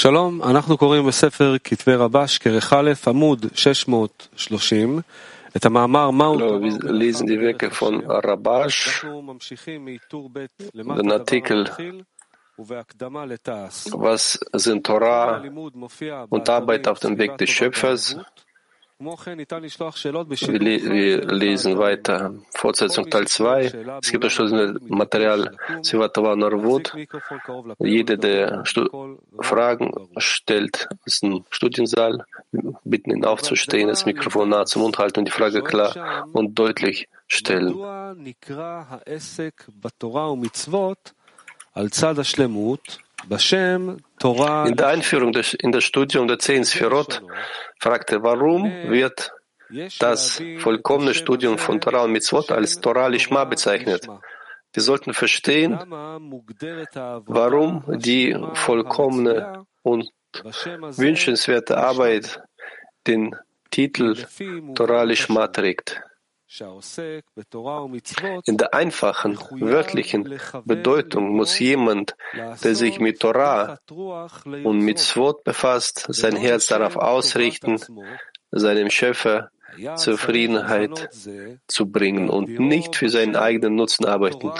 שלום, אנחנו קוראים בספר כתבי רבש, כרך א', עמוד 630, את המאמר מהו Hallo, wir lesen die Werke von Rabash, אנחנו ממשיכים מטור ב' den למטה Artikel דבר מתחיל, ובהקדמה לתעש. Was sind Torah הלימוד מופיע und Arbeit auf dem Weg des Schöpfers? Wir lesen weiter. Fortsetzung Teil 2. Es gibt das Material Sivatova Jeder, der Stu Fragen stellt aus dem Studiensaal, Wir bitten ihn aufzustehen, das Mikrofon nah zum Mund halten und die Frage klar und deutlich stellen. In der Einführung des, in das Studium der Zehn Sphirot fragte, warum wird das vollkommene Studium von Torah und Mitzvot als Torah Lishma bezeichnet? Wir sollten verstehen, warum die vollkommene und wünschenswerte Arbeit den Titel Torah Lishma trägt. In der einfachen, wörtlichen Bedeutung muss jemand, der sich mit Torah und mit Svot befasst, sein Herz darauf ausrichten, seinem Schöpfer Zufriedenheit zu bringen und nicht für seinen eigenen Nutzen arbeiten.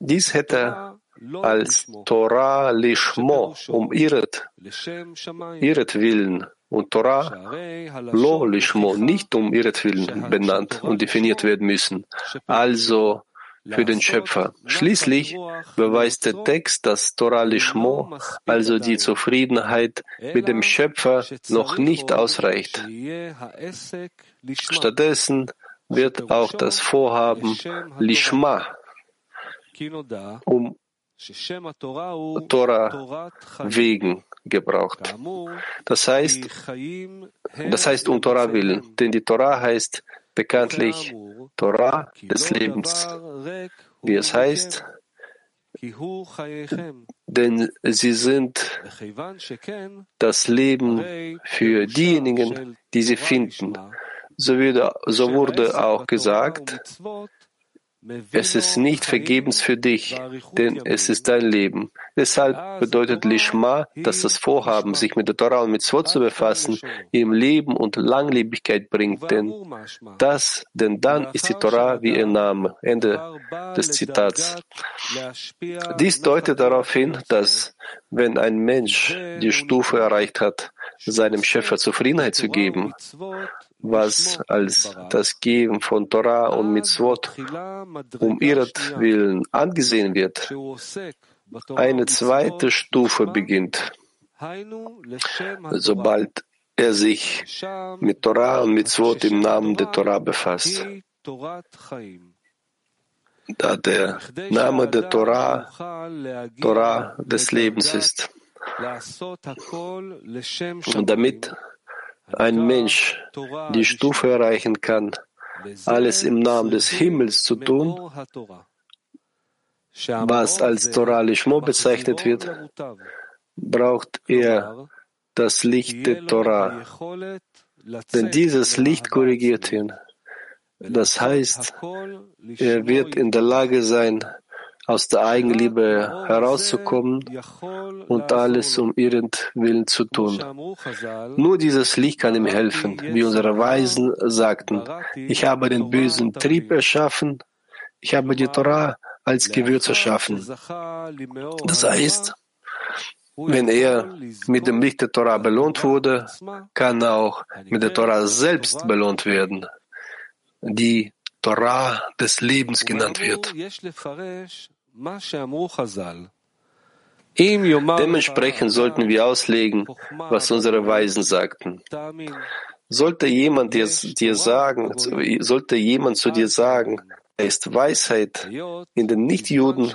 Dies hätte als Torah Lishmo um ihret, ihret Willen und Torah Lo Lishmo nicht um ihre ihretwillen benannt und definiert werden müssen. Also für den Schöpfer. Schließlich beweist der Text, dass Torah Lishmo, also die Zufriedenheit mit dem Schöpfer, noch nicht ausreicht. Stattdessen wird auch das Vorhaben Lishma um Torah wegen gebraucht. Das heißt, das heißt um Torah willen, denn die Torah heißt bekanntlich Torah des Lebens, wie es heißt, denn sie sind das Leben für diejenigen, die sie finden. So, würde, so wurde auch gesagt, es ist nicht vergebens für dich, denn es ist dein Leben. Deshalb bedeutet Lishma, dass das Vorhaben, sich mit der Torah und mit Zwot zu befassen, ihm Leben und Langlebigkeit bringt, denn das, denn dann ist die Torah wie ihr Name. Ende des Zitats. Dies deutet darauf hin, dass wenn ein Mensch die Stufe erreicht hat, seinem Schöpfer Zufriedenheit zu geben, was als das Geben von Torah und Mitzvot um ihretwillen angesehen wird, eine zweite Stufe beginnt. Sobald er sich mit Torah und Mitzvot im Namen der Torah befasst, da der Name der Torah Torah des Lebens ist. Und damit ein Mensch die Stufe erreichen kann, alles im Namen des Himmels zu tun, was als Torah Lishmo bezeichnet wird, braucht er das Licht der Torah. Denn dieses Licht korrigiert ihn. Das heißt, er wird in der Lage sein, aus der Eigenliebe herauszukommen und alles um ihren Willen zu tun. Nur dieses Licht kann ihm helfen. Wie unsere Weisen sagten, ich habe den bösen Trieb erschaffen, ich habe die Torah als Gewürz erschaffen. Das heißt, wenn er mit dem Licht der Torah belohnt wurde, kann er auch mit der Torah selbst belohnt werden, die Torah des Lebens genannt wird. Dementsprechend sollten wir auslegen, was unsere Weisen sagten. Sollte jemand dir, dir sagen, sollte jemand zu dir sagen, er ist Weisheit in den Nichtjuden,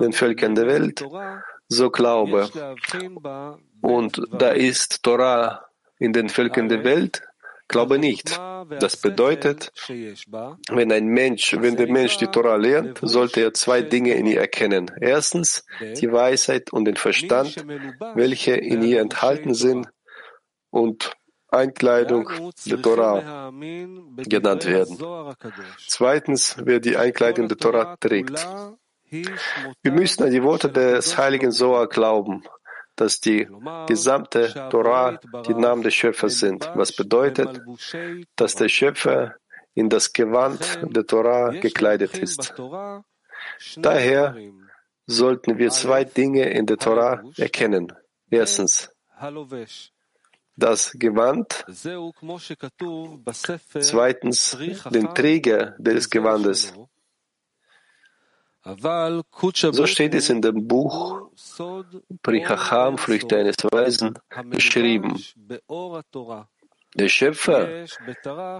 den Völkern der Welt, so glaube. Und da ist Torah in den Völkern der Welt, Glaube nicht. Das bedeutet, wenn ein Mensch, wenn der Mensch die Tora lernt, sollte er zwei Dinge in ihr erkennen. Erstens die Weisheit und den Verstand, welche in ihr enthalten sind und Einkleidung der Tora genannt werden. Zweitens, wer die Einkleidung der Tora trägt. Wir müssen an die Worte des heiligen Soa glauben dass die gesamte Torah die Namen des Schöpfers sind, was bedeutet, dass der Schöpfer in das Gewand der Torah gekleidet ist. Daher sollten wir zwei Dinge in der Torah erkennen. Erstens, das Gewand, zweitens den Träger des Gewandes. So steht es in dem Buch Prichacham, Früchte eines Weisen, beschrieben. Der Schöpfer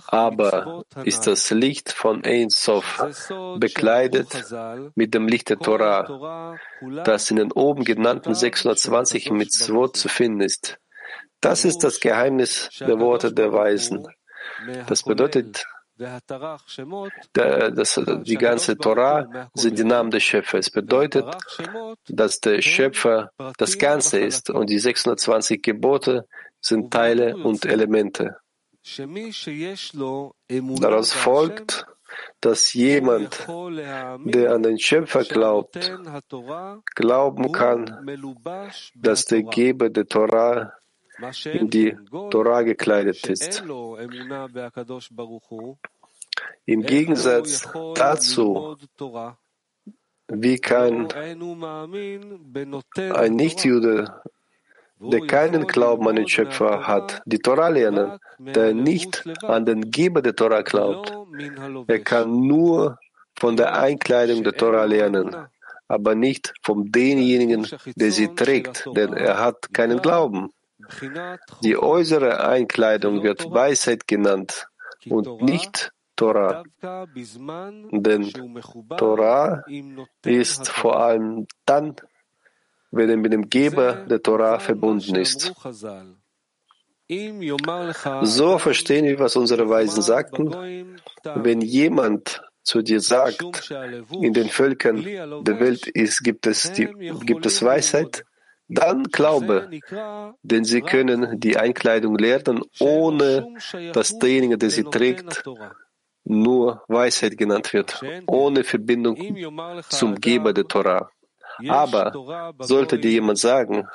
aber ist das Licht von Ein Sof, bekleidet mit dem Licht der Torah, das in den oben genannten 620 Mitzvot zu finden ist. Das ist das Geheimnis der Worte der Weisen. Das bedeutet, das, die ganze Torah sind die Namen des Schöpfers. Es bedeutet, dass der Schöpfer das Ganze ist und die 620 Gebote sind Teile und Elemente. Daraus folgt, dass jemand, der an den Schöpfer glaubt, glauben kann, dass der Geber der Torah in die Torah gekleidet ist. Im Gegensatz dazu, wie kann ein Nichtjude, der keinen Glauben an den Schöpfer hat, die Torah lernen, der nicht an den Geber der Torah glaubt. Er kann nur von der Einkleidung der Torah lernen, aber nicht von denjenigen, der sie trägt, denn er hat keinen Glauben. Die äußere Einkleidung wird Weisheit genannt und nicht Torah. Denn Torah ist vor allem dann, wenn er mit dem Geber der Torah verbunden ist. So verstehen wir, was unsere Weisen sagten. Wenn jemand zu dir sagt, in den Völkern der Welt ist, gibt, es die, gibt es Weisheit, dann glaube, denn sie können die Einkleidung lernen, ohne dass derjenige, der sie trägt, nur Weisheit genannt wird, ohne Verbindung zum Geber der Torah. Aber sollte dir jemand sagen,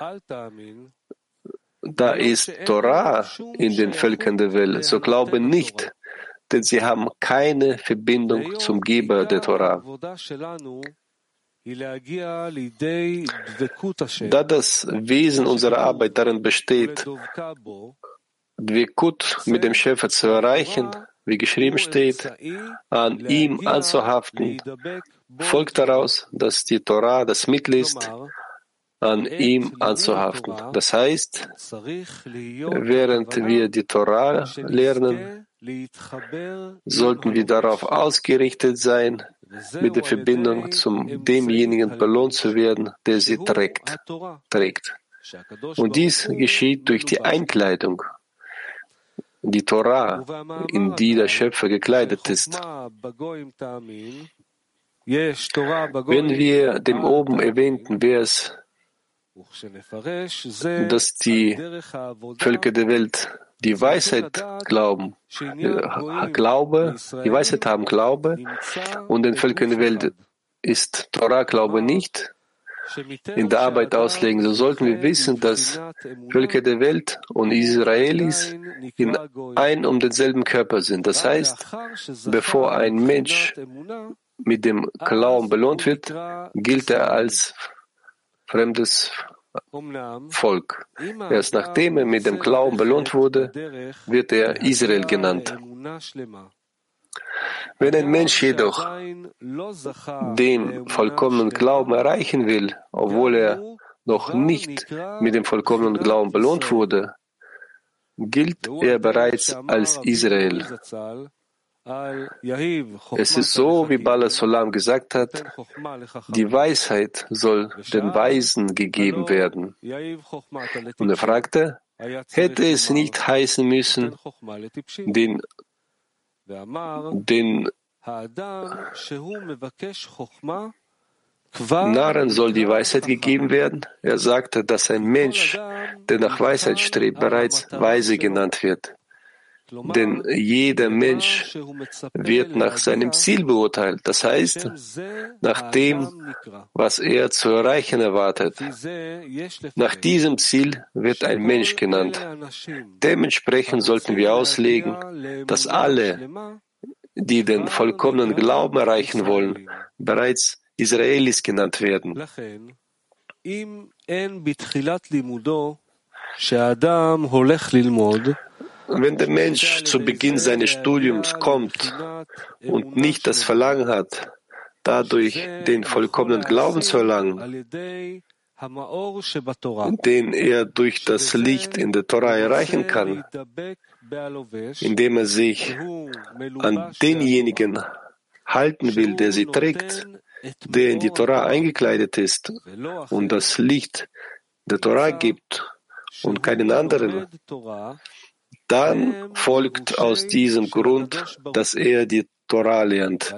da ist Torah in den Völkern der Welt, so glaube nicht, denn sie haben keine Verbindung zum Geber der Torah. Da das Wesen unserer Arbeit darin besteht, Dvekut mit dem Schöpfer zu erreichen, wie geschrieben steht, an ihm anzuhaften, folgt daraus, dass die Torah das Mittel ist, an ihm anzuhaften. Das heißt, während wir die Torah lernen, sollten wir darauf ausgerichtet sein, mit der Verbindung zum demjenigen belohnt zu werden, der sie trägt. trägt. Und dies geschieht durch die Einkleidung, die Torah, in die der Schöpfer gekleidet ist. Wenn wir dem oben erwähnten Vers, dass die Völker der Welt die Weisheit glauben, äh, Glaube, die Weisheit haben Glaube und den Völkern der Welt ist Torah Glaube nicht, in der Arbeit auslegen, so sollten wir wissen, dass Völker der Welt und Israelis in ein um denselben Körper sind. Das heißt, bevor ein Mensch mit dem Glauben belohnt wird, gilt er als fremdes Volk. Erst nachdem er mit dem Glauben belohnt wurde, wird er Israel genannt. Wenn ein Mensch jedoch den vollkommenen Glauben erreichen will, obwohl er noch nicht mit dem vollkommenen Glauben belohnt wurde, gilt er bereits als Israel. Es ist so, wie Bala Solam gesagt hat, die Weisheit soll den Weisen gegeben werden. Und er fragte, hätte es nicht heißen müssen, den, den Narren soll die Weisheit gegeben werden. Er sagte, dass ein Mensch, der nach Weisheit strebt, bereits weise genannt wird. Denn jeder Mensch wird nach seinem Ziel beurteilt, das heißt, nach dem, was er zu erreichen erwartet. Nach diesem Ziel wird ein Mensch genannt. Dementsprechend sollten wir auslegen, dass alle, die den vollkommenen Glauben erreichen wollen, bereits Israelis genannt werden. Wenn der Mensch zu Beginn seines Studiums kommt und nicht das Verlangen hat, dadurch den vollkommenen Glauben zu erlangen, den er durch das Licht in der Torah erreichen kann, indem er sich an denjenigen halten will, der sie trägt, der in die Torah eingekleidet ist und das Licht der Torah gibt und keinen anderen, dann folgt aus diesem Grund, dass er die Torah lernt,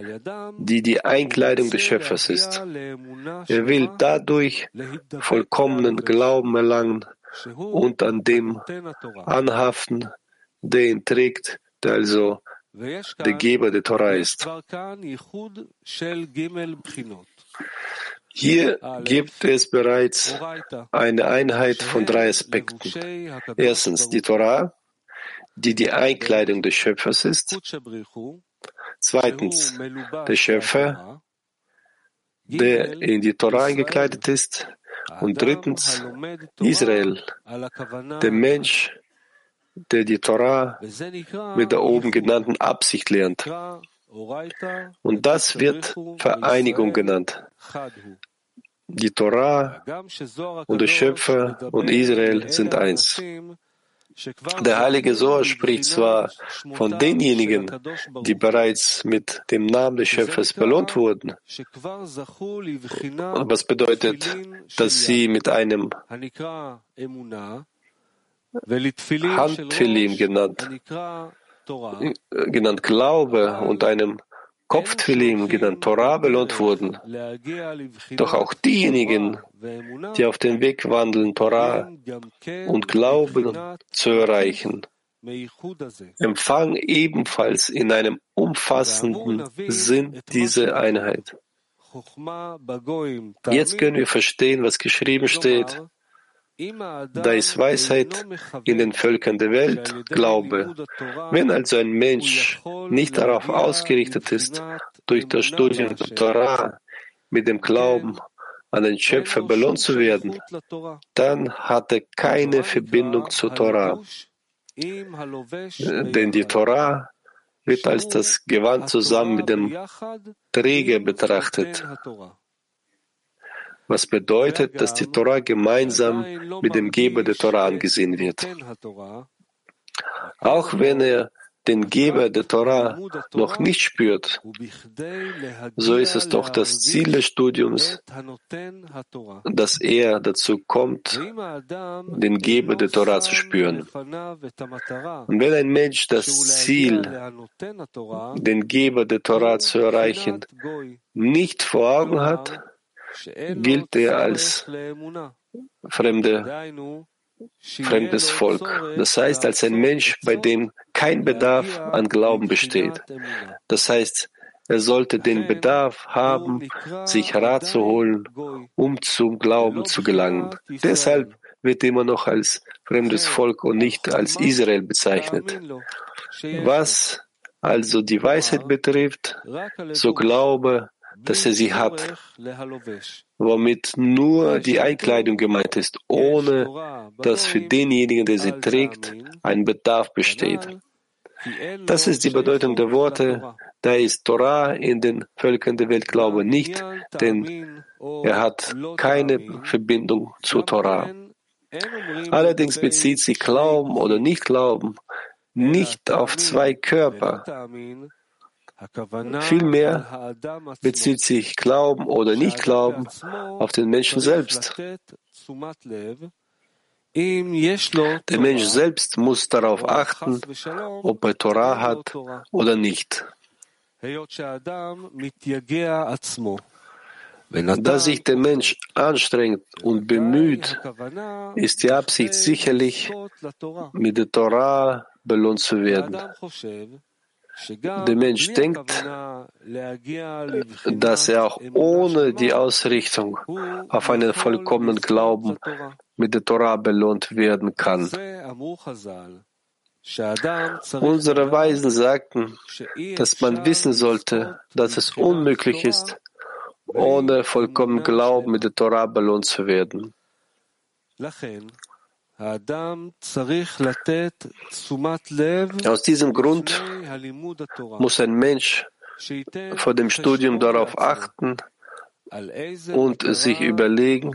die die Einkleidung des Schöpfers ist. Er will dadurch vollkommenen Glauben erlangen und an dem anhaften, der ihn trägt, der also der Geber der Torah ist. Hier gibt es bereits eine Einheit von drei Aspekten. Erstens die Torah, die die Einkleidung des Schöpfers ist. Zweitens der Schöpfer, der in die Torah eingekleidet ist. Und drittens Israel, der Mensch, der die Torah mit der oben genannten Absicht lernt. Und das wird Vereinigung genannt. Die Torah und der Schöpfer und Israel sind eins. Der heilige Sohr spricht zwar von denjenigen, die bereits mit dem Namen des Schöpfers belohnt wurden, was bedeutet, dass sie mit einem Handfilim genannt, genannt Glaube und einem Kopftfilim genannt Torah belohnt wurden. Doch auch diejenigen, die auf dem Weg wandeln, Torah und Glauben zu erreichen, empfangen ebenfalls in einem umfassenden Sinn diese Einheit. Jetzt können wir verstehen, was geschrieben steht. Da ist Weisheit in den Völkern der Welt, Glaube. Wenn also ein Mensch nicht darauf ausgerichtet ist, durch das Studium der Torah mit dem Glauben an den Schöpfer belohnt zu werden, dann hat er keine Verbindung zur Torah. Denn die Torah wird als das Gewand zusammen mit dem Träger betrachtet was bedeutet, dass die Torah gemeinsam mit dem Geber der Torah angesehen wird. Auch wenn er den Geber der Torah noch nicht spürt, so ist es doch das Ziel des Studiums, dass er dazu kommt, den Geber der Torah zu spüren. Und wenn ein Mensch das Ziel, den Geber der Torah zu erreichen, nicht vor Augen hat, gilt er als fremde, fremdes Volk. Das heißt, als ein Mensch, bei dem kein Bedarf an Glauben besteht. Das heißt, er sollte den Bedarf haben, sich Rat zu holen, um zum Glauben zu gelangen. Deshalb wird immer noch als fremdes Volk und nicht als Israel bezeichnet. Was also die Weisheit betrifft, so glaube, dass er sie hat, womit nur die Einkleidung gemeint ist, ohne dass für denjenigen, der sie trägt, ein Bedarf besteht. Das ist die Bedeutung der Worte, da ist Torah in den Völkern der Welt Glaube nicht, denn er hat keine Verbindung zur Torah. Allerdings bezieht sie Glauben oder Nicht-Glauben nicht auf zwei Körper, Vielmehr bezieht sich Glauben oder Nicht-Glauben auf den Menschen selbst. Der Mensch selbst muss darauf achten, ob er Torah hat oder nicht. Da sich der Mensch anstrengt und bemüht, ist die Absicht sicherlich, mit der Torah belohnt zu werden. Der Mensch denkt, dass er auch ohne die Ausrichtung auf einen vollkommenen Glauben mit der Torah belohnt werden kann. Unsere Weisen sagten, dass man wissen sollte, dass es unmöglich ist, ohne vollkommen Glauben mit der Torah belohnt zu werden. Aus diesem Grund muss ein Mensch vor dem Studium darauf achten und sich überlegen,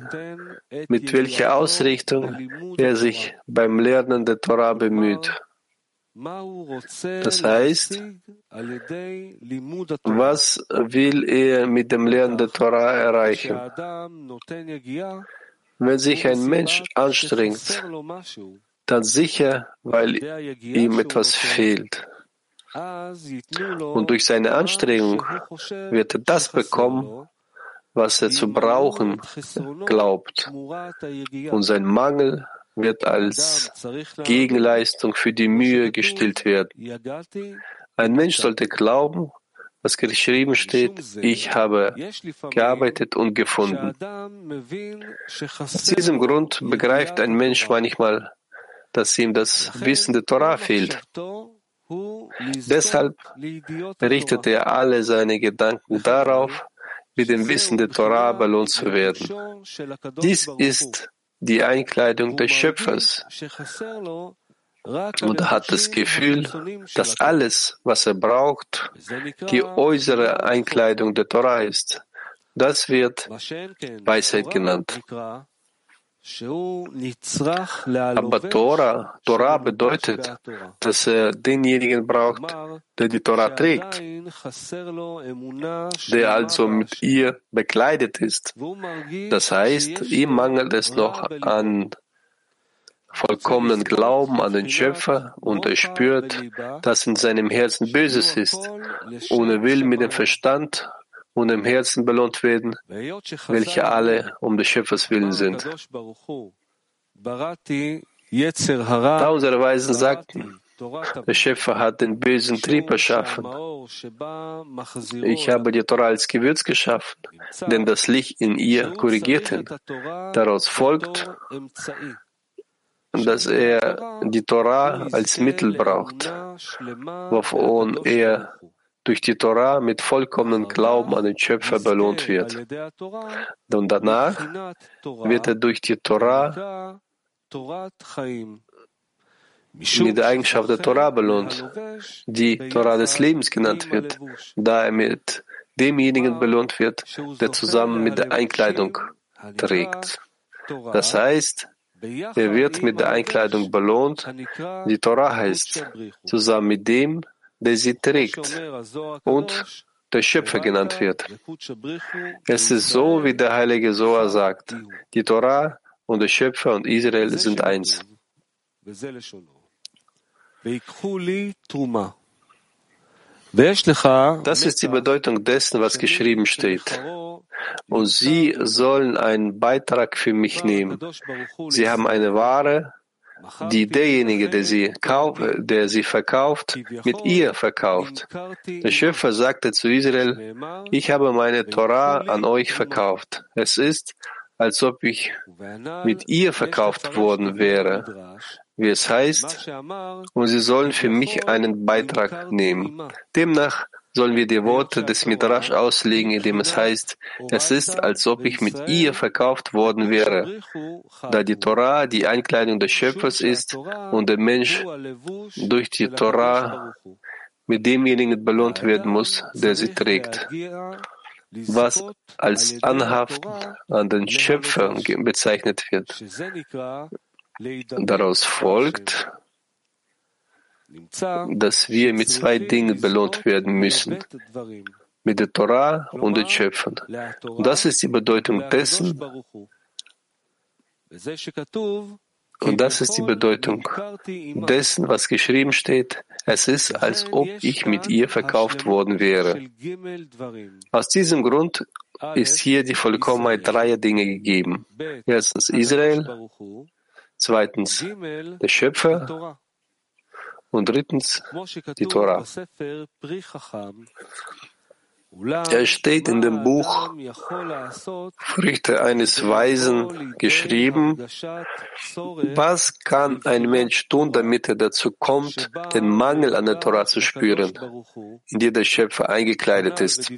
mit welcher Ausrichtung er sich beim Lernen der Torah bemüht. Das heißt, was will er mit dem Lernen der Torah erreichen? Wenn sich ein Mensch anstrengt, dann sicher, weil ihm etwas fehlt. Und durch seine Anstrengung wird er das bekommen, was er zu brauchen glaubt. Und sein Mangel wird als Gegenleistung für die Mühe gestillt werden. Ein Mensch sollte glauben, was geschrieben steht, ich habe gearbeitet und gefunden. Aus diesem Grund begreift ein Mensch manchmal, dass ihm das Wissen der Torah fehlt. Deshalb richtet er alle seine Gedanken darauf, mit dem Wissen der Torah belohnt zu werden. Dies ist die Einkleidung des Schöpfers und hat das Gefühl, dass alles, was er braucht, die äußere Einkleidung der Torah ist. Das wird Weisheit genannt. Aber Torah, Torah bedeutet, dass er denjenigen braucht, der die Torah trägt, der also mit ihr bekleidet ist. Das heißt, ihm mangelt es noch an vollkommenen Glauben an den Schöpfer und er spürt, dass in seinem Herzen Böses ist und er will mit dem Verstand und dem Herzen belohnt werden, welche alle um des Schöpfers willen sind. Da unsere Weisen sagten, der Schöpfer hat den bösen Trieb erschaffen. Ich habe die Torah als Gewürz geschaffen, denn das Licht in ihr korrigiert ihn. Daraus folgt, dass er die Torah als Mittel braucht, wovon er durch die Torah mit vollkommenem Glauben an den Schöpfer belohnt wird. Und danach wird er durch die Torah mit der Eigenschaft der Torah belohnt, die Torah des Lebens genannt wird, da er mit demjenigen belohnt wird, der zusammen mit der Einkleidung trägt. Das heißt, er wird mit der Einkleidung belohnt, die Torah heißt, zusammen mit dem, der sie trägt und der Schöpfer genannt wird. Es ist so, wie der heilige Soa sagt, die Torah und der Schöpfer und Israel sind eins. Das ist die Bedeutung dessen, was geschrieben steht. Und sie sollen einen Beitrag für mich nehmen. Sie haben eine Ware, die derjenige, der sie, kauf, der sie verkauft, mit ihr verkauft. Der Schöpfer sagte zu Israel, ich habe meine Torah an euch verkauft. Es ist, als ob ich mit ihr verkauft worden wäre wie es heißt, und sie sollen für mich einen Beitrag nehmen. Demnach sollen wir die Worte des Midrash auslegen, indem es heißt, es ist, als ob ich mit ihr verkauft worden wäre, da die Torah die Einkleidung des Schöpfers ist und der Mensch durch die Torah mit demjenigen belohnt werden muss, der sie trägt. Was als Anhaften an den Schöpfer bezeichnet wird. Daraus folgt, dass wir mit zwei Dingen belohnt werden müssen, mit der Torah und den Schöpfern. Und das ist die Bedeutung dessen, und das ist die Bedeutung dessen, was geschrieben steht. Es ist, als ob ich mit ihr verkauft worden wäre. Aus diesem Grund ist hier die Vollkommenheit dreier Dinge gegeben. Erstens Israel, zweitens der Schöpfer Und drittens die Torah. Es steht in dem Buch Früchte eines Weisen geschrieben, was kann ein Mensch tun, damit er dazu kommt, den Mangel an der Torah zu spüren, in die der Schöpfer eingekleidet ist.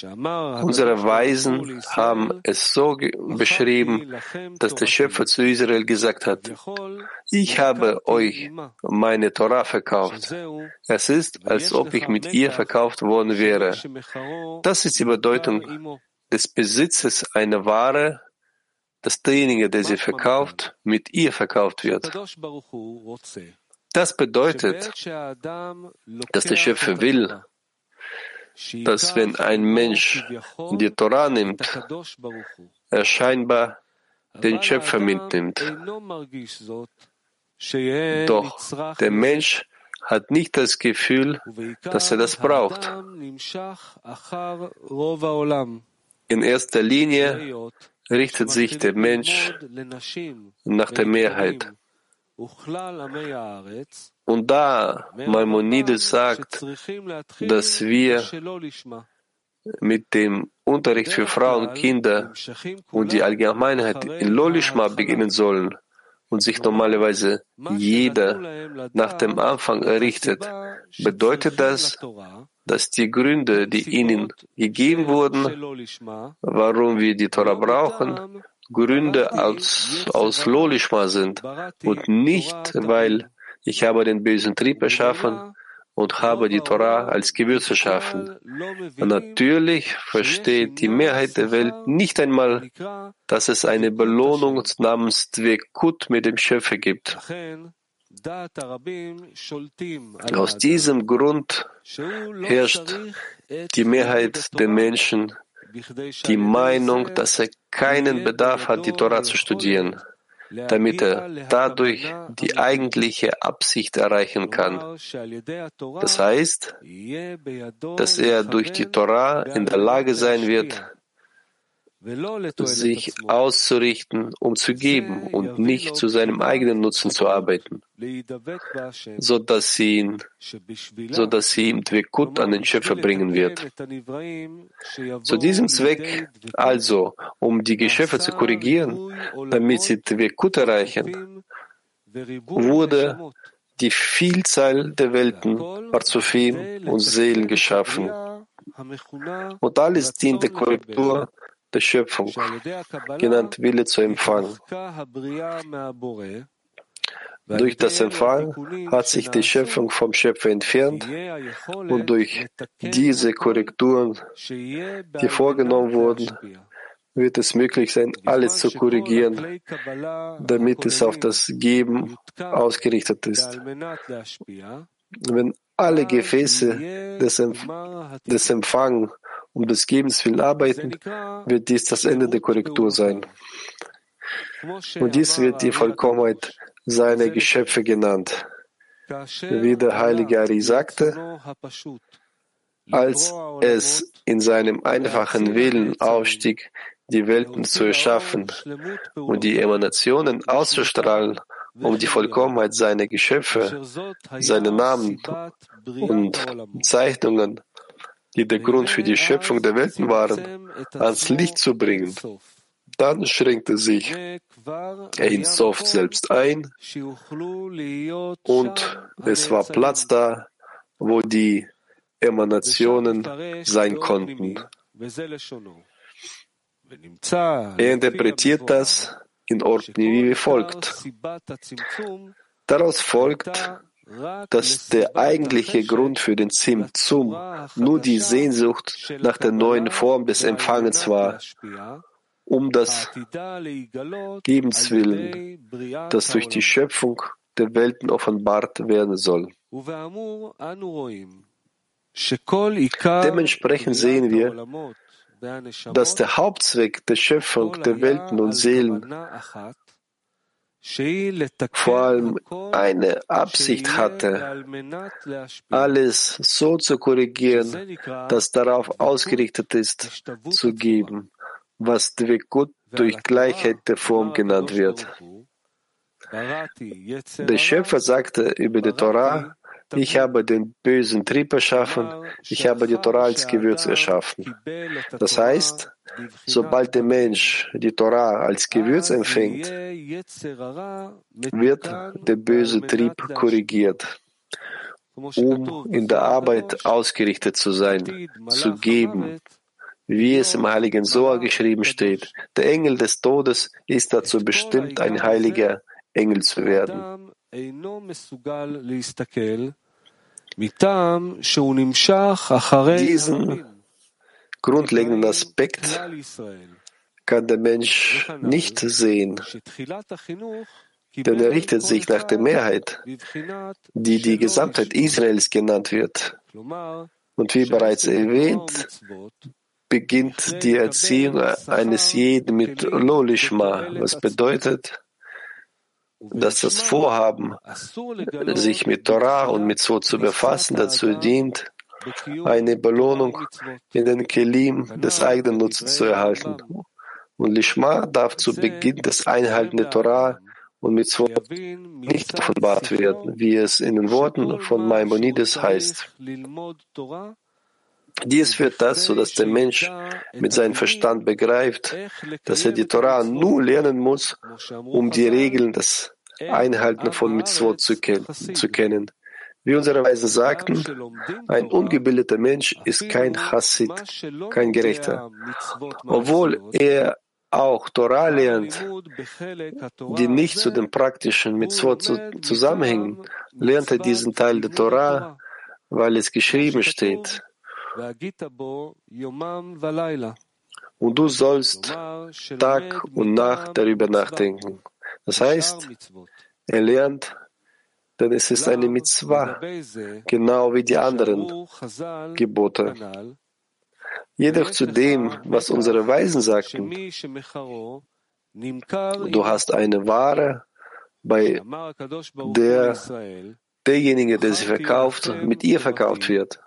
Unsere Weisen haben es so beschrieben, dass der Schöpfer zu Israel gesagt hat, ich habe euch meine Torah verkauft. Es ist, als ob ich mit ihr verkauft worden wäre. Das ist die Bedeutung des Besitzes einer Ware, dass derjenige, der sie verkauft, mit ihr verkauft wird. Das bedeutet, dass der Schöpfer will, dass wenn ein Mensch die Torah nimmt, er scheinbar den Schöpfer mitnimmt. Doch der Mensch hat nicht das Gefühl, dass er das braucht. In erster Linie richtet sich der Mensch nach der Mehrheit. Und da Maimonides sagt, dass wir mit dem Unterricht für Frauen und Kinder und die Allgemeinheit in Lolishma beginnen sollen und sich normalerweise jeder nach dem Anfang errichtet, bedeutet das, dass die Gründe, die ihnen gegeben wurden, warum wir die Torah brauchen, Gründe aus, aus Lolishma sind und nicht, weil ich habe den bösen Trieb erschaffen und habe die Torah als Gewürz erschaffen. Natürlich versteht die Mehrheit der Welt nicht einmal, dass es eine Belohnung namens Dvekut mit dem Schöpfer gibt. Aus diesem Grund herrscht die Mehrheit der Menschen die Meinung, dass er keinen Bedarf hat, die Torah zu studieren damit er dadurch die eigentliche Absicht erreichen kann. Das heißt, dass er durch die Torah in der Lage sein wird, sich auszurichten, um zu geben und nicht zu seinem eigenen Nutzen zu arbeiten, so dass sie ihn, so dass sie ihm Dwekut an den Schöpfer bringen wird. Zu diesem Zweck, also, um die Geschöpfe zu korrigieren, damit sie Dwekut erreichen, wurde die Vielzahl der Welten, Parzufim und Seelen geschaffen. Und alles dient der Korrektur der Schöpfung, genannt Wille zu empfangen. Durch das Empfangen hat sich die Schöpfung vom Schöpfer entfernt und durch diese Korrekturen, die vorgenommen wurden, wird es möglich sein, alles zu korrigieren, damit es auf das Geben ausgerichtet ist. Wenn alle Gefäße des, Empf des Empfangen um des Gebens willen arbeiten, wird dies das Ende der Korrektur sein. Und dies wird die Vollkommenheit seiner Geschöpfe genannt. Wie der heilige Ari sagte, als es in seinem einfachen Willen aufstieg, die Welten zu erschaffen und die Emanationen auszustrahlen, um die Vollkommenheit seiner Geschöpfe, seine Namen und Zeichnungen die der Grund für die Schöpfung der Welten waren, ans Licht zu bringen. Dann schränkte sich Ein Sof selbst ein und es war Platz da, wo die Emanationen sein konnten. Er interpretiert das in Ordnung wie folgt. Daraus folgt, dass der eigentliche Grund für den Zimtzum nur die Sehnsucht nach der neuen Form des Empfangens war, um das Gebenswillen, das durch die Schöpfung der Welten offenbart werden soll. Dementsprechend sehen wir, dass der Hauptzweck der Schöpfung der Welten und Seelen vor allem eine Absicht hatte, alles so zu korrigieren, dass darauf ausgerichtet ist, zu geben, was Dvekut durch Gleichheit der Form genannt wird. Der Schöpfer sagte über die Torah, ich habe den bösen Trieb erschaffen, ich habe die Torah als Gewürz erschaffen. Das heißt, sobald der Mensch die Torah als Gewürz empfängt, wird der böse Trieb korrigiert, um in der Arbeit ausgerichtet zu sein, zu geben, wie es im heiligen Soa geschrieben steht. Der Engel des Todes ist dazu bestimmt, ein heiliger Engel zu werden. Diesen grundlegenden Aspekt kann der Mensch nicht sehen, denn er richtet sich nach der Mehrheit, die die Gesamtheit Israels genannt wird. Und wie bereits erwähnt, beginnt die Erziehung eines jeden mit Lolishma, was bedeutet, dass das Vorhaben, sich mit Torah und mit so zu befassen, dazu dient, eine Belohnung in den Kelim des eigenen Nutzens zu erhalten. Und Lishma darf zu Beginn des Einhalten der Torah und mit so nicht offenbart werden, wie es in den Worten von Maimonides heißt. Dies führt dazu, dass der Mensch mit seinem Verstand begreift, dass er die Torah nur lernen muss, um die Regeln des Einhalten von Mitzvot zu, zu kennen. Wie unsere Weisen sagten, ein ungebildeter Mensch ist kein Chassid, kein Gerechter. Obwohl er auch Torah lernt, die nicht zu den praktischen Mitzvot zusammenhängen, lernt er diesen Teil der Torah, weil es geschrieben steht. Und du sollst Tag und Nacht darüber nachdenken. Das heißt, er lernt, denn es ist eine Mitzvah, genau wie die anderen Gebote. Jedoch zu dem, was unsere Weisen sagten, du hast eine Ware, bei der derjenige, der sie verkauft, mit ihr verkauft wird.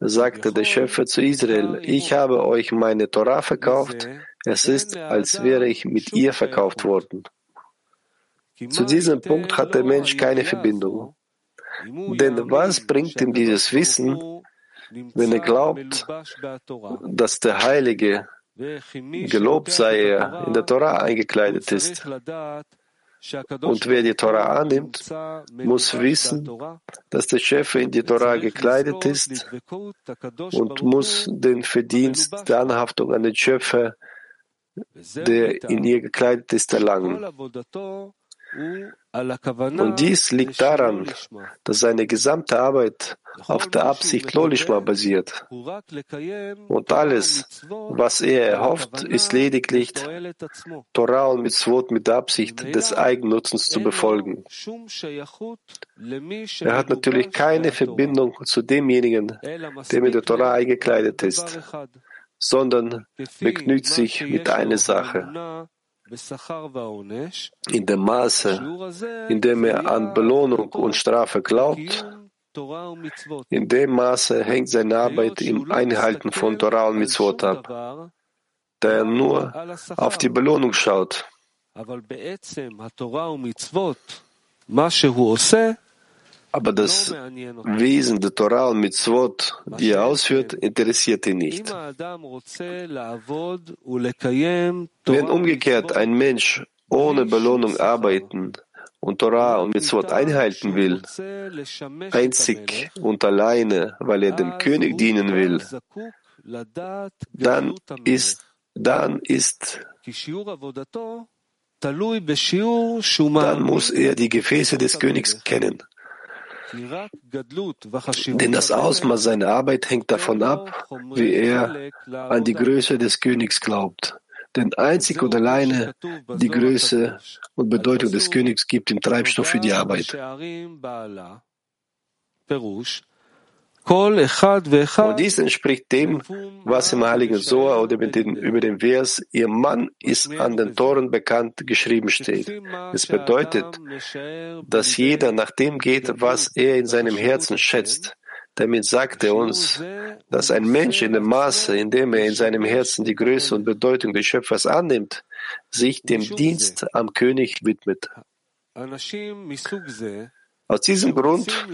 Sagte der Schöpfer zu Israel, ich habe euch meine Torah verkauft, es ist, als wäre ich mit ihr verkauft worden. Zu diesem Punkt hat der Mensch keine Verbindung. Denn was bringt ihm dieses Wissen, wenn er glaubt, dass der Heilige, gelobt sei er, in der Torah eingekleidet ist? Und wer die Torah annimmt, muss wissen, dass der Schöpfer in die Torah gekleidet ist und muss den Verdienst der Anhaftung an den Schöpfer, der in ihr gekleidet ist, erlangen. Und dies liegt daran, dass seine gesamte Arbeit auf der Absicht Lolishma basiert. Und alles, was er erhofft, ist lediglich, Torah und Mitzvot mit der Absicht des Eigennutzens zu befolgen. Er hat natürlich keine Verbindung zu demjenigen, der mit der Torah eingekleidet ist, sondern begnügt sich mit einer Sache in dem Maße, in dem er an Belohnung und Strafe glaubt, in dem Maße hängt seine Arbeit im Einhalten von Torah und Mitzvot ab, da er nur auf die Belohnung schaut. Aber das Wesen der Torah und Mitzvot, die er ausführt, interessiert ihn nicht. Wenn umgekehrt ein Mensch ohne Belohnung arbeiten und Torah und Mitzvot einhalten will, einzig und alleine, weil er dem König dienen will, dann ist, dann ist, dann muss er die Gefäße des Königs kennen. Denn das Ausmaß seiner Arbeit hängt davon ab, wie er an die Größe des Königs glaubt. Denn einzig und alleine die Größe und Bedeutung des Königs gibt ihm Treibstoff für die Arbeit. Und dies entspricht dem, was im Heiligen Soa oder den, über den Vers, ihr Mann ist an den Toren bekannt, geschrieben steht. Es bedeutet, dass jeder nach dem geht, was er in seinem Herzen schätzt. Damit sagt er uns, dass ein Mensch in dem Maße, in dem er in seinem Herzen die Größe und Bedeutung des Schöpfers annimmt, sich dem Dienst am König widmet. Aus diesem Grund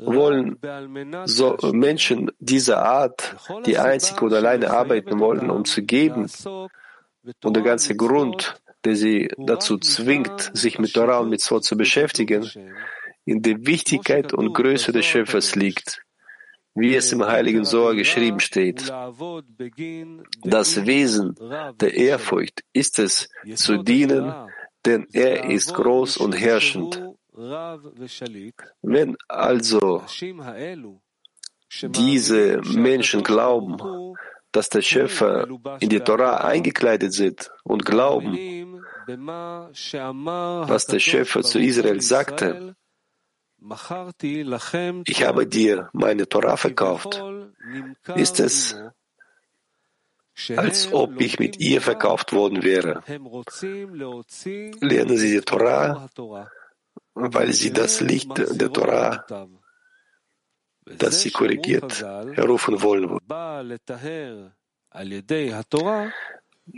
wollen so Menschen dieser Art, die einzig und alleine arbeiten wollen, um zu geben, und der ganze Grund, der sie dazu zwingt, sich mit Torah und mit Mitzvot zu beschäftigen, in der Wichtigkeit und Größe des Schöpfers liegt, wie es im Heiligen Sohr geschrieben steht. Das Wesen der Ehrfurcht ist es, zu dienen, denn er ist groß und herrschend. Wenn also diese Menschen glauben, dass der Schöpfer in die Torah eingekleidet sind und glauben, was der Schöpfer zu Israel sagte, ich habe dir meine Torah verkauft, ist es, als ob ich mit ihr verkauft worden wäre. Lernen Sie die Torah, weil Sie das Licht der Torah, das Sie korrigiert, herrufen wollen.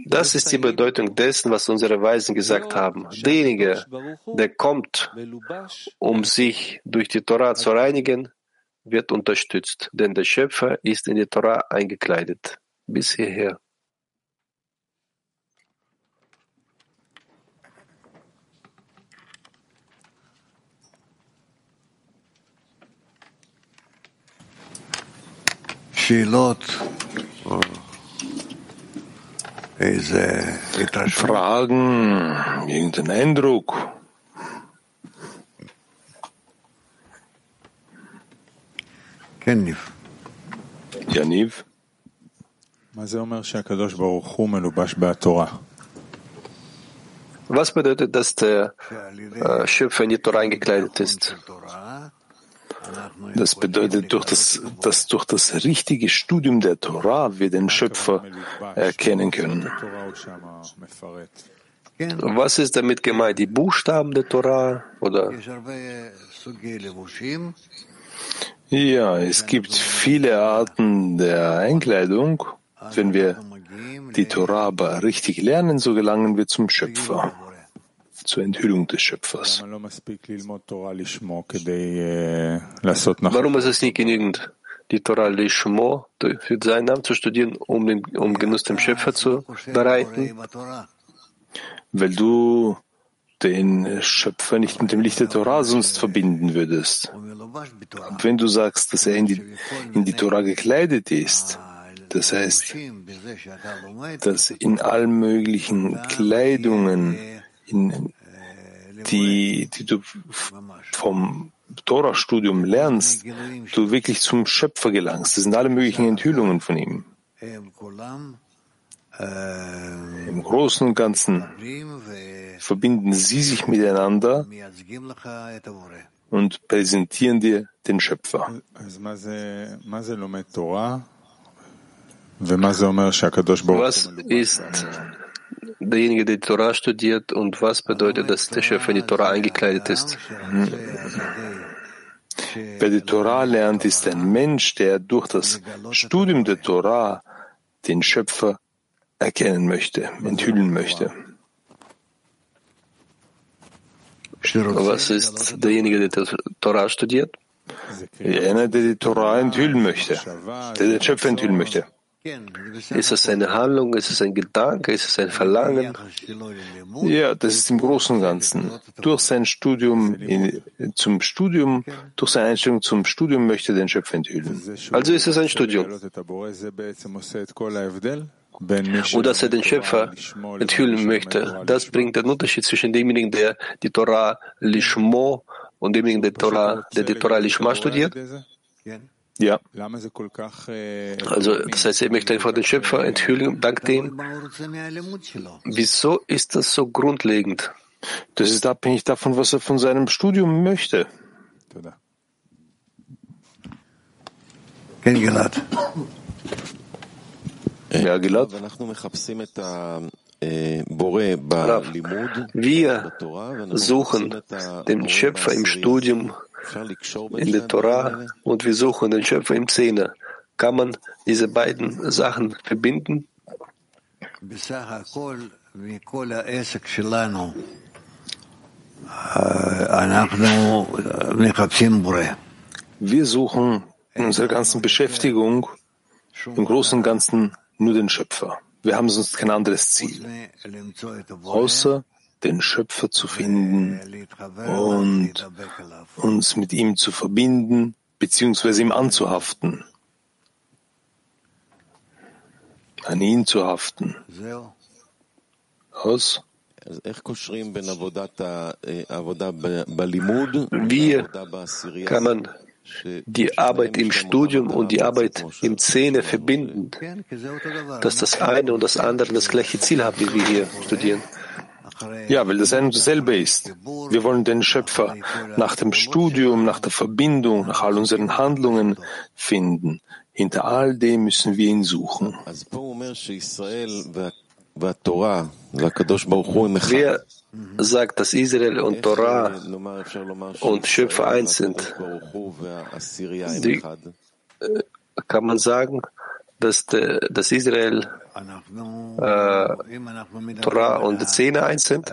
Das ist die Bedeutung dessen, was unsere Weisen gesagt haben. Derjenige, der kommt, um sich durch die Torah zu reinigen, wird unterstützt, denn der Schöpfer ist in die Torah eingekleidet. Bis hierher. Fragen, irgendein Eindruck? Yaniv. Yaniv? Was bedeutet, dass der äh, Schöpfer in die Torah eingekleidet ist? Das bedeutet, durch das, dass durch das richtige Studium der Torah wir den Schöpfer erkennen können. Was ist damit gemeint? Die Buchstaben der Torah oder? Ja, es gibt viele Arten der Einkleidung. Wenn wir die Torah aber richtig lernen, so gelangen wir zum Schöpfer zur Enthüllung des Schöpfers. Warum ist es nicht genügend, die Torah Lishmo für seinen Namen zu studieren, um den um Genuss dem Schöpfer zu bereiten? Weil du den Schöpfer nicht mit dem Licht der Torah sonst verbinden würdest. Wenn du sagst, dass er in die, in die Torah gekleidet ist, das heißt, dass in allen möglichen Kleidungen die, die du vom Torah-Studium lernst, du wirklich zum Schöpfer gelangst. Das sind alle möglichen Enthüllungen von ihm. Im Großen und Ganzen verbinden sie sich miteinander und präsentieren dir den Schöpfer. Was ist derjenige, der die Torah studiert und was bedeutet, dass der Schöpfer in die Torah eingekleidet ist? Wer die Torah lernt, ist ein Mensch, der durch das Studium der Torah den Schöpfer erkennen möchte, enthüllen möchte. Was ist derjenige, der die Torah studiert? Einer, der die Torah enthüllen möchte, der den Schöpfer enthüllen möchte. Ist es eine Handlung? Ist es ein Gedanke? Ist es ein Verlangen? Ja, das ist im Großen und Ganzen. Durch sein Studium in, zum Studium, durch seine Einstellung zum Studium möchte den Schöpfer enthüllen. Also ist es ein Studium. Und dass er den Schöpfer enthüllen möchte, das bringt den Unterschied zwischen demjenigen, der die Torah Lishmo und demjenigen, der, Torah, der die Torah Lishma studiert. Ja. Also, das heißt, er möchte einfach den Schöpfer enthüllen, dank dem. Wieso ist das so grundlegend? Das ist abhängig davon, was er von seinem Studium möchte. Ja, Gilad. Wir suchen den Schöpfer im Studium in der Torah und wir suchen den Schöpfer im Zehner. Kann man diese beiden Sachen verbinden? Wir suchen in unserer ganzen Beschäftigung im Großen und Ganzen nur den Schöpfer. Wir haben sonst kein anderes Ziel, außer den Schöpfer zu finden und uns mit ihm zu verbinden, beziehungsweise ihm anzuhaften, an ihn zu haften. Aus? Wie kann man die Arbeit im Studium und die Arbeit im Zehne verbinden, dass das eine und das andere das gleiche Ziel haben, wie wir hier studieren? Ja, weil das ein und dasselbe ist. Wir wollen den Schöpfer nach dem Studium, nach der Verbindung, nach all unseren Handlungen finden. Hinter all dem müssen wir ihn suchen. Wer sagt, dass Israel und Torah und Schöpfer eins sind? Die, äh, kann man sagen, dass, de, dass Israel, äh, Torah und Zehner eins sind?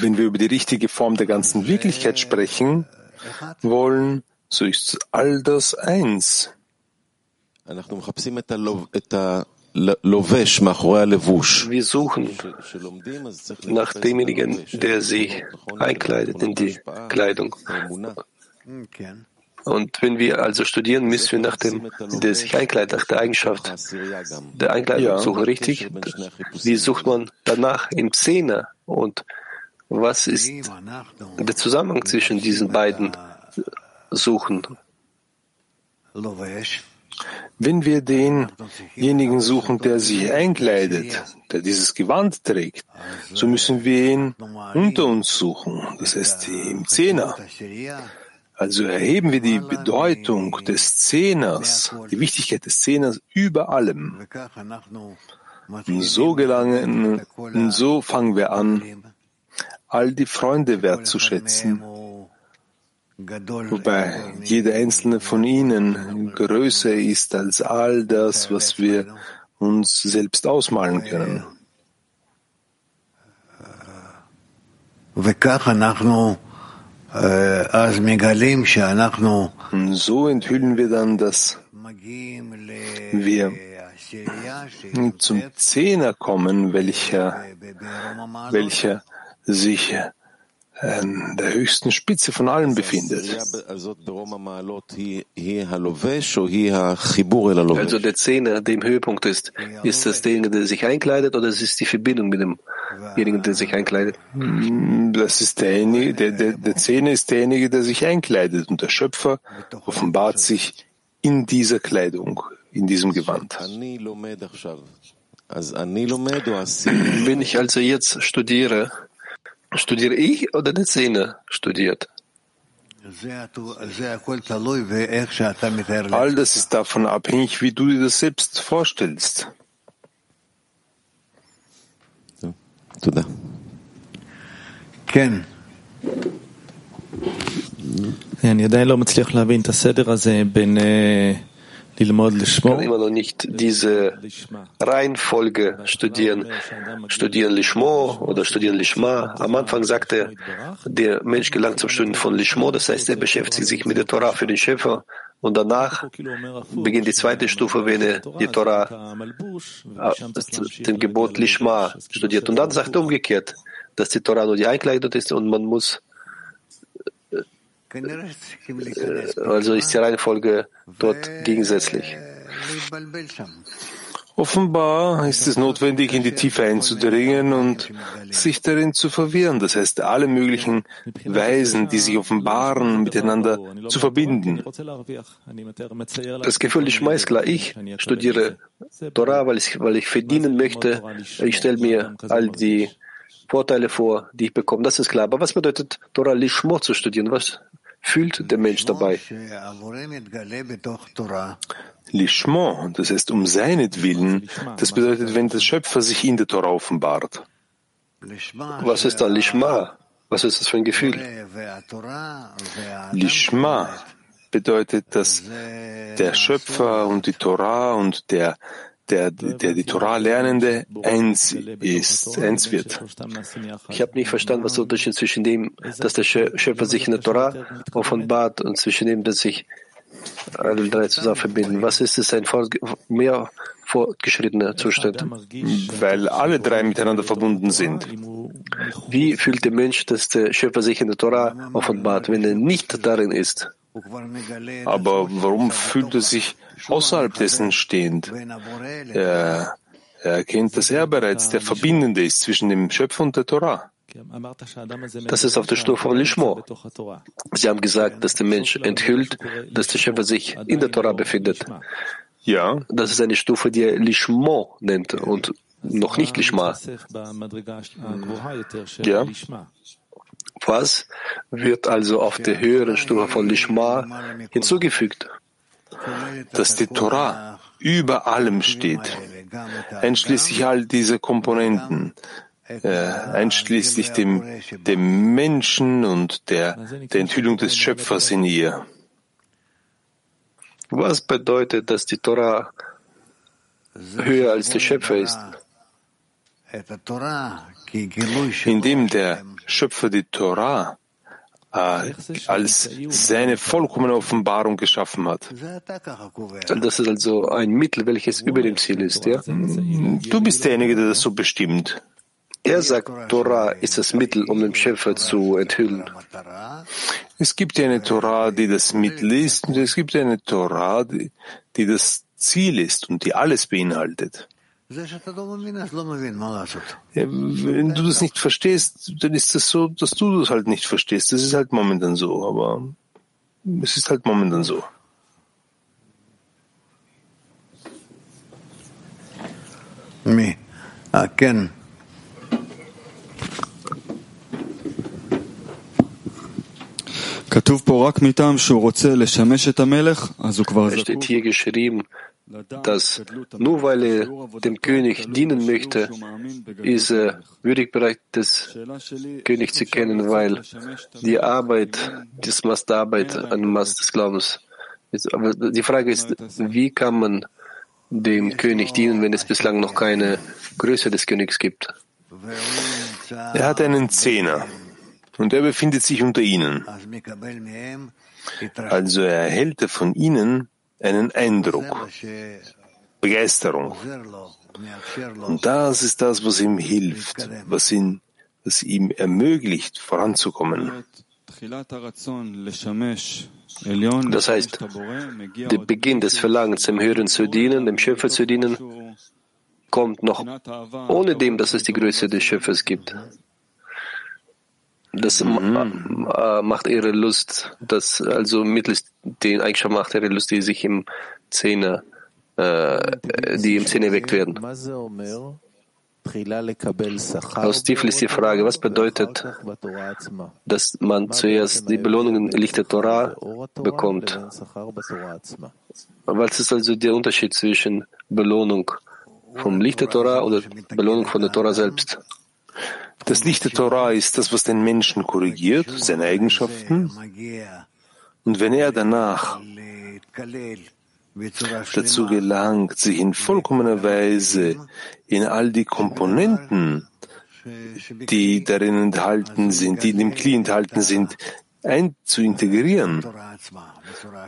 Wenn wir über die richtige Form der ganzen Wirklichkeit sprechen wollen, so ist all das eins. Wir suchen nach demjenigen, der sich einkleidet in die Kleidung. Und wenn wir also studieren, müssen wir nach dem, der sich einkleidet, nach der Eigenschaft der Einkleidung ja. suchen, richtig? Wie sucht man danach im Zehner? Und was ist der Zusammenhang zwischen diesen beiden Suchen? Wenn wir denjenigen suchen, der sich einkleidet, der dieses Gewand trägt, so müssen wir ihn unter uns suchen, das heißt im Zehner. Also erheben wir die Bedeutung des Zehners, die Wichtigkeit des Zehners über allem. Und so gelangen, und so fangen wir an, all die Freunde wertzuschätzen, wobei jeder einzelne von ihnen größer ist als all das, was wir uns selbst ausmalen können. Und so enthüllen wir dann, dass wir zum Zehner kommen, welcher, welcher sich an der höchsten Spitze von allen befindet. Also der Zehner, der im Höhepunkt ist, ist das derjenige, der sich einkleidet, oder ist es die Verbindung mit demjenigen, der sich einkleidet? Mm, das ist derjenige, der, der, der Zehner ist derjenige, der sich einkleidet und der Schöpfer offenbart sich in dieser Kleidung, in diesem Gewand. Wenn ich also jetzt studiere, Studiere ich oder der Zehner studiert? All das ist davon abhängig, wie du dir das selbst vorstellst. כן. אני עדיין לא מצליח להבין את הסדר הזה בין ich kann immer noch nicht diese Reihenfolge studieren. Studieren Lishmo oder studieren Lishma. Am Anfang sagte er, der Mensch gelangt zum Studieren von Lishmo, das heißt, er beschäftigt sich mit der Torah für den Schöpfer. Und danach beginnt die zweite Stufe, wenn er die Torah, äh, den Gebot Lishma studiert. Und dann sagt er umgekehrt, dass die Torah nur die Einkleidung ist und man muss also ist die Reihenfolge dort gegensätzlich. Offenbar ist es notwendig, in die Tiefe einzudringen und sich darin zu verwirren, das heißt, alle möglichen Weisen, die sich offenbaren, miteinander zu verbinden. Das Gefühl ist meist klar. Ich studiere Torah, weil ich, weil ich verdienen möchte. Ich stelle mir all die Vorteile vor, die ich bekomme. Das ist klar. Aber was bedeutet Torah Lishmo zu studieren? Was fühlt der Mensch dabei? Lishmo, das heißt um seinetwillen, das bedeutet, wenn der Schöpfer sich in der Torah offenbart. Was ist da Lishma? Was ist das für ein Gefühl? Lishma bedeutet, dass der Schöpfer und die Torah und der, der, der die Torah lernende eins ist, eins wird. Ich habe nicht verstanden, was der Unterschied zwischen dem, dass der Schöpfer sich in der Torah offenbart und zwischen dem, dass sich alle drei zusammen verbinden. Was ist es, ein mehr fortgeschrittener Zustand? Weil alle drei miteinander verbunden sind. Wie fühlt der Mensch, dass der Schöpfer sich in der Torah offenbart, wenn er nicht darin ist? Aber warum fühlt er sich außerhalb dessen stehend? Er, er erkennt, dass er bereits der Verbindende ist zwischen dem Schöpfer und der Torah. Das ist auf der Stufe von Lishmo. Sie haben gesagt, dass der Mensch enthüllt, dass der Schöpfer sich in der Torah befindet. Ja. Das ist eine Stufe, die er Lishmo nennt und noch nicht Lishma. Ja. Was wird also auf der höheren Stufe von Lishma hinzugefügt? Dass die Torah über allem steht, einschließlich all dieser Komponenten, äh, einschließlich dem, dem Menschen und der, der Enthüllung des Schöpfers in ihr. Was bedeutet, dass die Torah höher als der Schöpfer ist? Indem der Schöpfer die Torah als seine vollkommene Offenbarung geschaffen hat. Das ist also ein Mittel, welches über dem Ziel ist, ja? Du bist derjenige, der das so bestimmt. Er sagt, Torah ist das Mittel, um den Schöpfer zu enthüllen. Es gibt eine Torah, die das Mittel ist, und es gibt eine Torah, die, die das Ziel ist und die alles beinhaltet. Ja, wenn du das nicht verstehst, dann ist das so, dass du das halt nicht verstehst. Das ist halt momentan so, aber es ist halt momentan so. Me. Ah, Ken. Es steht hier geschrieben, dass nur weil er dem König dienen möchte, ist er würdig bereit, des König zu kennen, weil die Arbeit, das Mast der Arbeit ein Mast des Glaubens ist. Aber die Frage ist, wie kann man dem König dienen, wenn es bislang noch keine Größe des Königs gibt? Er hat einen Zehner und er befindet sich unter ihnen. Also er erhält von ihnen einen Eindruck, Begeisterung. Und das ist das, was ihm hilft, was, ihn, was ihm ermöglicht, voranzukommen. Das heißt, der Beginn des Verlangens, dem Hören zu dienen, dem Schöpfer zu dienen, kommt noch ohne dem, dass es die Größe des Schöpfers gibt. Das mhm. macht ihre Lust, das also mittels den Eigenschaften macht ihre Lust, die sich im Zähne, äh, die im Zähne erweckt werden. Aus Tiefel ist die Frage, was bedeutet, dass man zuerst die Belohnung im Licht der Torah bekommt? Was ist also der Unterschied zwischen Belohnung vom Licht der Torah oder Belohnung von der Torah selbst? Das Licht der Torah ist das, was den Menschen korrigiert, seine Eigenschaften. Und wenn er danach dazu gelangt, sich in vollkommener Weise in all die Komponenten, die darin enthalten sind, die in dem Kli enthalten sind, ein zu integrieren,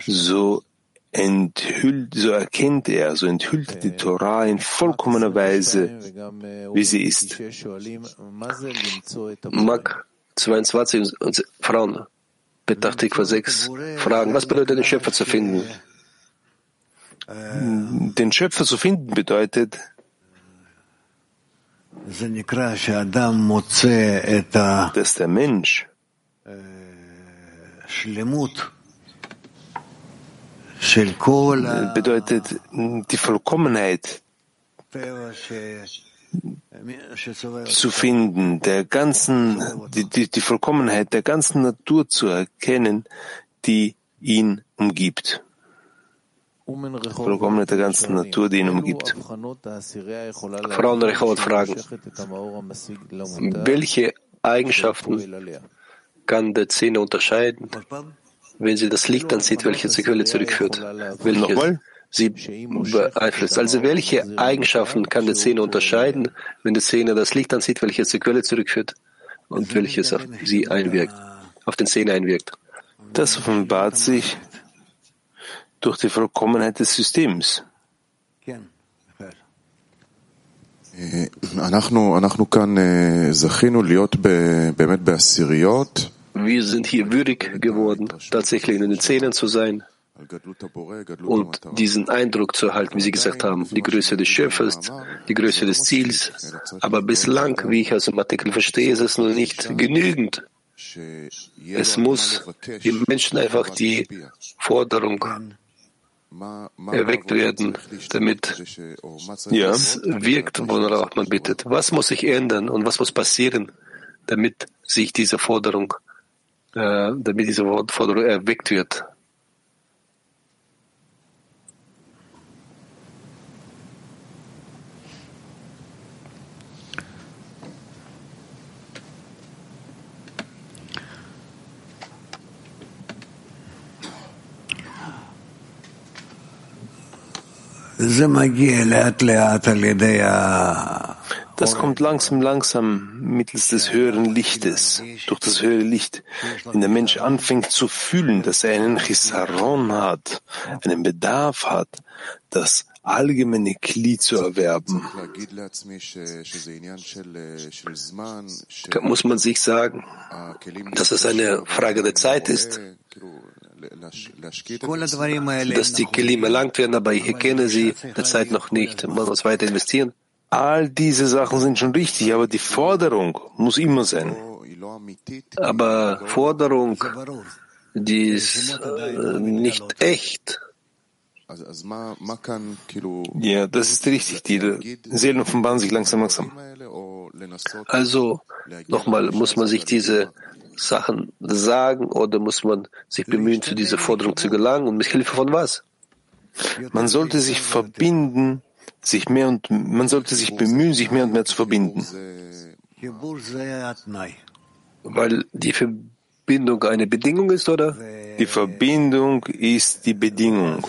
so enthüllt, so erkennt er, so enthüllt die Torah in vollkommener Weise, wie sie ist. Mark 22 und Frauen, Petachtikva 6, fragen, was bedeutet den Schöpfer zu finden? Den Schöpfer zu finden bedeutet, dass der Mensch bedeutet die Vollkommenheit zu finden, der ganzen, die, die, die Vollkommenheit der ganzen Natur zu erkennen, die ihn umgibt. Vollkommenheit der ganzen Natur, die ihn umgibt. Frauen Rechot fragen, welche Eigenschaften kann der Zähne unterscheiden? wenn sie das Licht ansieht, welches zur Quelle zurückführt. Welches? Nochmal? sie beeinflusst. Also welche Eigenschaften kann die Szene unterscheiden, wenn die Szene das Licht ansieht, welches die Quelle zurückführt und welches auf sie einwirkt, auf den Szene einwirkt? Das offenbart sich durch die Vollkommenheit des Systems. אנחנו, אנחנו כאן זכינו להיות באמת בעשיריות. Wir sind hier würdig geworden, tatsächlich in den Zähnen zu sein und diesen Eindruck zu erhalten, wie Sie gesagt haben, die Größe des Schöpfers, die Größe des Ziels. Aber bislang, wie ich aus dem Artikel verstehe, ist es noch nicht genügend. Es muss im Menschen einfach die Forderung erweckt werden, damit ja. es wirkt, worauf man bittet. Was muss sich ändern und was muss passieren, damit sich diese Forderung äh, damit diese Forderung erweckt wird. Das kommt langsam, langsam mittels des höheren Lichtes, durch das höhere Licht. Wenn der Mensch anfängt zu fühlen, dass er einen Chisaron hat, einen Bedarf hat, das allgemeine Kli zu erwerben, muss man sich sagen, dass es eine Frage der Zeit ist, dass die Kelim erlangt werden, aber ich erkenne sie derzeit noch nicht. Man muss weiter investieren. All diese Sachen sind schon richtig, aber die Forderung muss immer sein. Aber Forderung, die ist äh, nicht echt. Ja, das ist richtig. Die Seelen offenbaren sich langsam, langsam. Also, nochmal, muss man sich diese Sachen sagen oder muss man sich bemühen, zu dieser Forderung zu gelangen und mit Hilfe von was? Man sollte sich verbinden sich mehr und man sollte sich bemühen, sich mehr und mehr zu verbinden. Weil die Verbindung eine Bedingung ist, oder? Die Verbindung ist die Bedingung.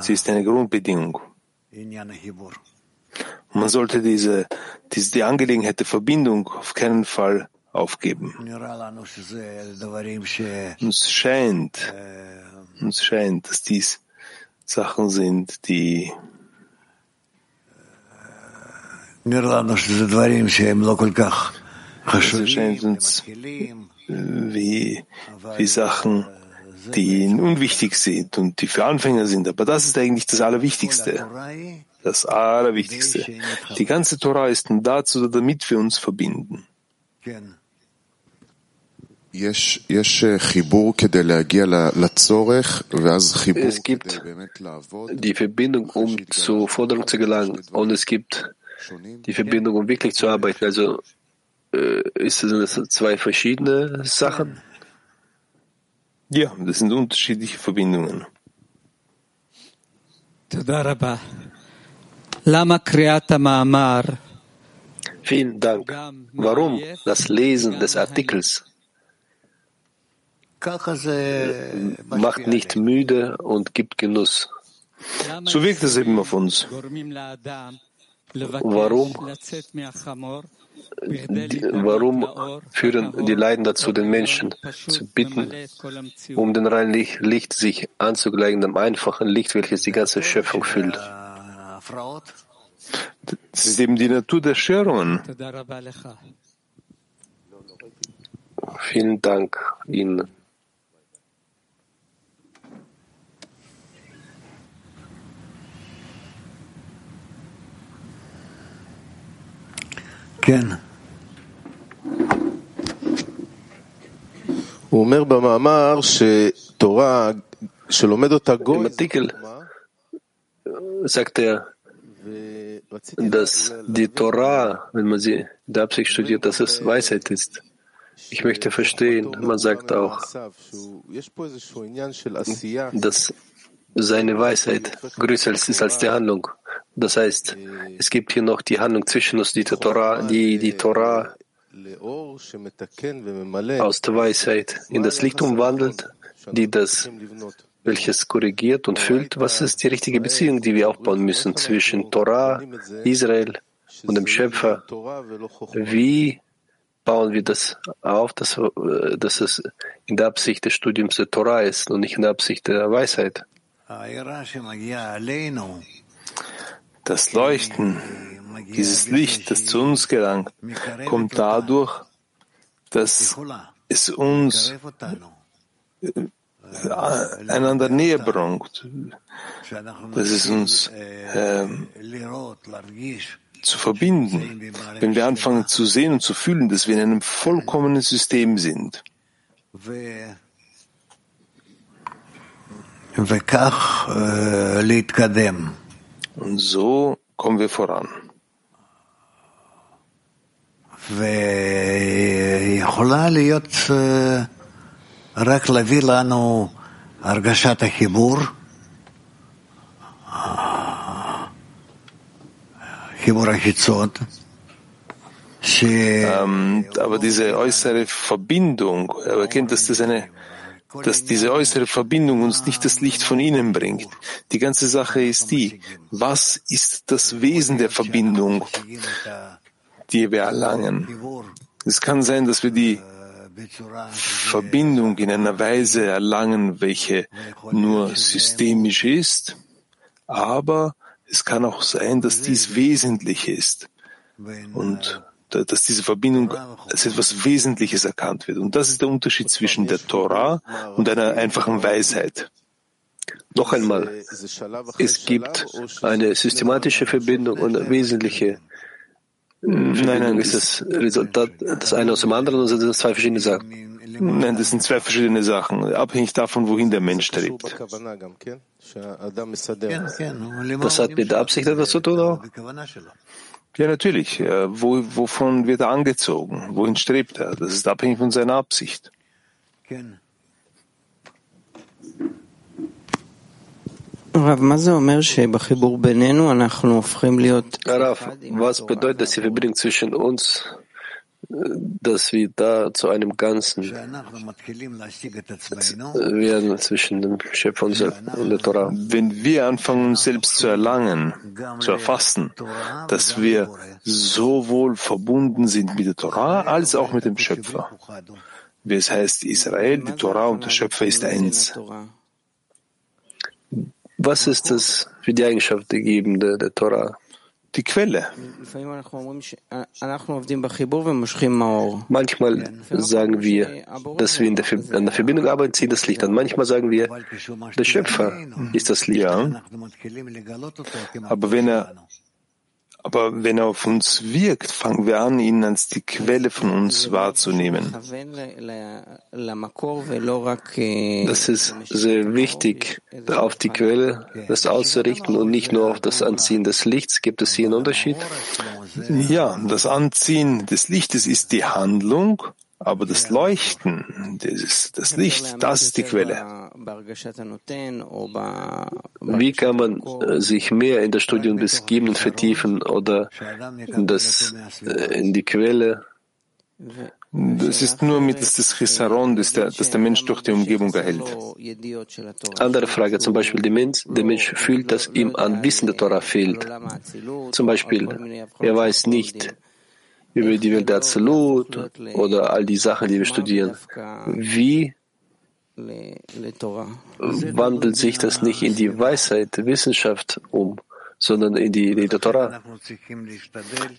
Sie ist eine Grundbedingung. Man sollte diese, diese die Angelegenheit der Verbindung auf keinen Fall aufgeben. Uns scheint, uns scheint, dass dies Sachen sind, die es erscheint uns wie, wie Sachen, die unwichtig sind und die für Anfänger sind. Aber das ist eigentlich das Allerwichtigste. Das Allerwichtigste. Die ganze Torah ist dazu, damit wir uns verbinden. Es gibt die Verbindung, um zur Forderung zu gelangen, und es gibt die Verbindung, um wirklich zu arbeiten. Also äh, ist das zwei verschiedene Sachen? Ja, das sind unterschiedliche Verbindungen. Vielen Dank. Warum das Lesen des Artikels? Macht nicht müde und gibt Genuss. So wirkt es eben auf uns. Warum? warum führen die Leiden dazu, den Menschen zu bitten, um den reinen Licht sich anzugleichen, dem einfachen Licht, welches die ganze Schöpfung füllt? Das ist eben die Natur der Störungen. Vielen Dank Ihnen. הוא אומר במאמר שתורה שלומד אותה גוי, sagt er, dass die Torah, wenn man sie in der Absicht studiert, dass es Weisheit ist. Ich möchte verstehen, man sagt auch, dass seine Weisheit größer ist als die Handlung. Das heißt, es gibt hier noch die Handlung zwischen uns, die Torah, die, die Torah aus der Weisheit in das Licht umwandelt, die das welches korrigiert und füllt? Was ist die richtige Beziehung, die wir aufbauen müssen zwischen Torah, Israel und dem Schöpfer? Wie bauen wir das auf, dass, dass es in der Absicht des Studiums der Torah ist und nicht in der Absicht der Weisheit? Das Leuchten, dieses Licht, das zu uns gelangt, kommt dadurch, dass es uns äh, einander näher bringt, dass es uns äh, zu verbinden, wenn wir anfangen zu sehen und zu fühlen, dass wir in einem vollkommenen System sind. Und so kommen wir voran. Ähm, aber diese äußere Verbindung, er erkennt, dass das eine dass diese äußere Verbindung uns nicht das Licht von innen bringt. Die ganze Sache ist die, was ist das Wesen der Verbindung, die wir erlangen? Es kann sein, dass wir die Verbindung in einer Weise erlangen, welche nur systemisch ist, aber es kann auch sein, dass dies wesentlich ist und dass diese Verbindung als etwas Wesentliches erkannt wird. Und das ist der Unterschied zwischen der Torah und einer einfachen Weisheit. Noch einmal, es gibt eine systematische Verbindung und eine wesentliche Nein, nein, ist das Resultat das eine aus dem anderen oder sind das zwei verschiedene Sachen? Nein, das sind zwei verschiedene Sachen, abhängig davon, wohin der Mensch strebt. Das hat mit der Absicht etwas zu tun auch? Ja, natürlich. Wo, wovon wird er angezogen? Wohin strebt er? Das ist abhängig von seiner Absicht. Rav, was bedeutet das die Verbindung zwischen uns, dass wir da zu einem Ganzen werden zwischen dem Schöpfer und der Torah? Wenn wir anfangen, uns selbst zu erlangen, zu erfassen, dass wir sowohl verbunden sind mit der Torah als auch mit dem Schöpfer. Wie es heißt, Israel, die Torah und der Schöpfer ist eins. Was ist das für die Eigenschaft der Gebende der Torah? Die Quelle. Manchmal sagen wir, dass wir in der, an der Verbindung arbeiten, ziehen das Licht an. Manchmal sagen wir, der Schöpfer ist das Licht. Ja. Aber wenn er aber wenn er auf uns wirkt, fangen wir an, ihn als die Quelle von uns wahrzunehmen. Das ist sehr wichtig, auf die Quelle das auszurichten und nicht nur auf das Anziehen des Lichts. Gibt es hier einen Unterschied? Ja, das Anziehen des Lichtes ist die Handlung aber das Leuchten, das, das Licht, das ist die Quelle. Wie kann man äh, sich mehr in das Studium des Gebenden vertiefen oder in, das, äh, in die Quelle? Das ist nur mittels des Chisaron, das der, das der Mensch durch die Umgebung erhält. Andere Frage, zum Beispiel, der Mensch, der Mensch fühlt, dass ihm an Wissen der Torah fehlt. Zum Beispiel, er weiß nicht, über die Welt der Absolut oder all die Sachen, die wir studieren. Wie wandelt sich das nicht in die Weisheit, der Wissenschaft um, sondern in die Lehre Torah?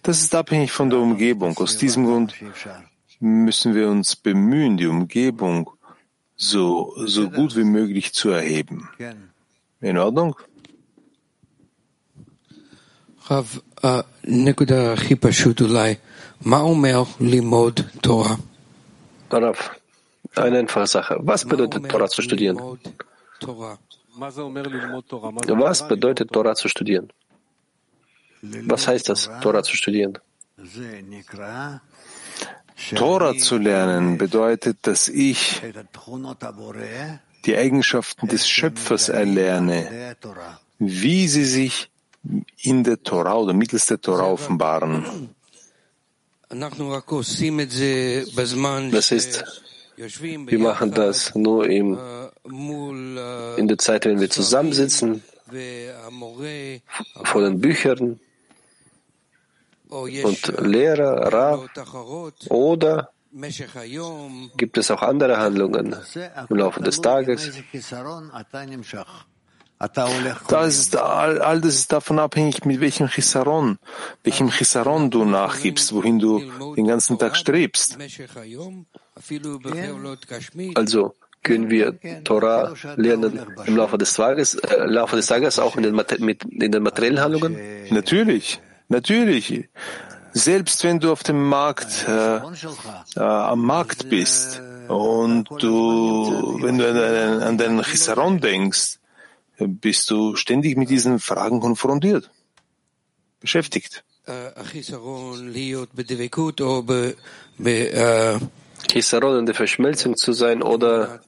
Das ist abhängig von der Umgebung. Aus diesem Grund müssen wir uns bemühen, die Umgebung so, so gut wie möglich zu erheben. In Ordnung? Rav, uh, Darauf eine einfache Sache. Was bedeutet Torah zu studieren? Was bedeutet Torah zu studieren? Was heißt das, Torah zu studieren? Torah zu lernen bedeutet, dass ich die Eigenschaften des Schöpfers erlerne, wie sie sich in der Torah oder mittels der Torah offenbaren. Das ist, wir machen das nur im in der Zeit, wenn wir zusammensitzen, vor den Büchern. und Lehrer, Rav, oder gibt es auch andere Handlungen im Laufe des Tages? Das ist, all, all das ist davon abhängig, mit welchem Chisaron, welchem Chisaron du nachgibst, wohin du den ganzen Tag strebst. Also können wir Torah lernen im Laufe des Tages, äh, im Laufe des Tages auch in den, mit, in den materiellen Handlungen? Natürlich, natürlich. Selbst wenn du auf dem Markt, äh, äh, am Markt bist und du, wenn du an, an deinen Chisaron denkst, bist du ständig mit diesen Fragen konfrontiert, beschäftigt. Chisaron in der Verschmelzung zu sein oder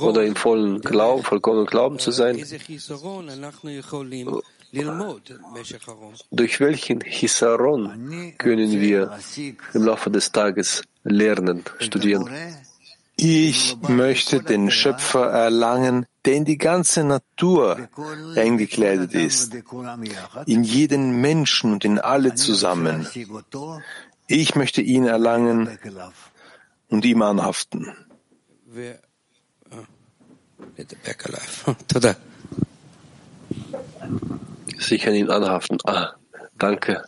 oder im vollen Glauben, vollkommenen Glauben zu sein. Durch welchen Hisaron können wir im Laufe des Tages lernen, studieren? Ich möchte den Schöpfer erlangen, der in die ganze Natur eingekleidet ist, in jeden Menschen und in alle zusammen. Ich möchte ihn erlangen und ihm anhaften. Sich an ihn anhaften. Ah, danke.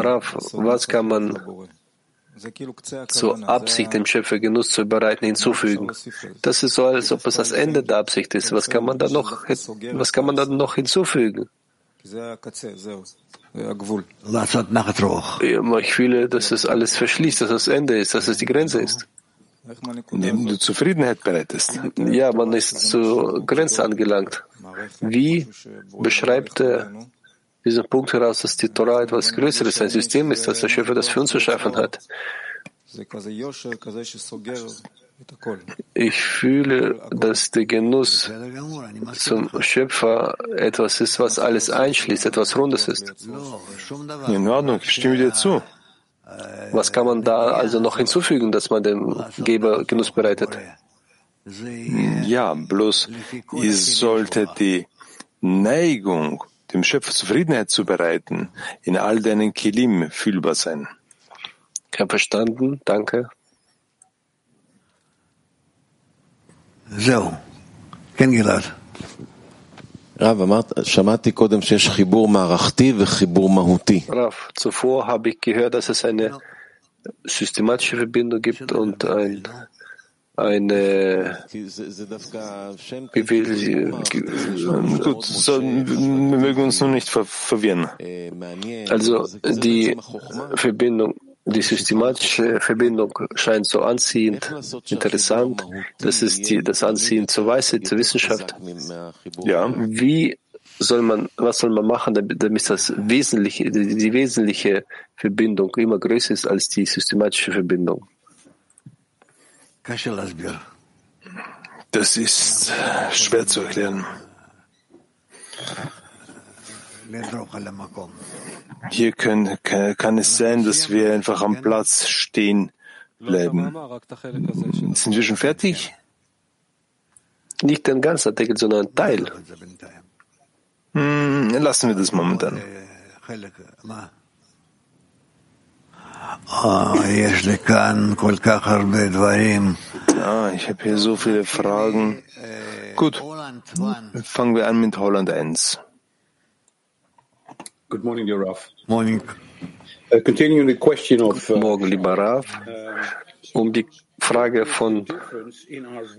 Rav, was kann man zur Absicht, dem Schöpfer Genuss zu bereiten, hinzufügen? Das ist so, als ob es das Ende der Absicht ist. Was kann man da noch, was kann man da noch hinzufügen? Ich fühle, dass es alles verschließt, dass das Ende ist, dass es die Grenze ist. Indem du Zufriedenheit bereitest. Ja, man ist zur Grenze angelangt. Wie beschreibt er diesen Punkt heraus, dass die Torah etwas Größeres, ein System ist, das der Schöpfer das für uns geschaffen hat? Ich fühle, dass der Genuss zum Schöpfer etwas ist, was alles einschließt, etwas Rundes ist. In Ordnung, ich stimme dir zu. Was kann man da also noch hinzufügen, dass man dem Geber Genuss bereitet? Ja, bloß es sollte die Neigung, dem Schöpfer Zufriedenheit zu bereiten, in all deinen Kilim fühlbar sein. Ich habe verstanden, danke. זהו. כן, גלעד. רב, אמרת, שמעתי קודם שיש חיבור מערכתי וחיבור מהותי. רב, zuvor habe ich gehört, dass es eine systematische Verbindung gibt und ein, eine Gut, so, wir mögen uns nur nicht ver verwirren. Also die Verbindung die systematische Verbindung scheint so anziehend, interessant. Das ist die, das Anziehen zur Weisheit, zur Wissenschaft. Ja. Wie soll man, was soll man machen, damit, damit das wesentliche, die, die wesentliche Verbindung immer größer ist als die systematische Verbindung? Das ist schwer zu erklären. Hier können, kann es sein, dass wir einfach am Platz stehen bleiben. Sind wir schon fertig? Nicht ein ganzer Artikel, sondern ein Teil. Hm, lassen wir das momentan. Ah, ich habe hier so viele Fragen. Gut, fangen wir an mit Holland 1. Good morning, dear Raf. Morning. Uh, continuing the question of, uh, Morgen, lieber Rav, um die Frage von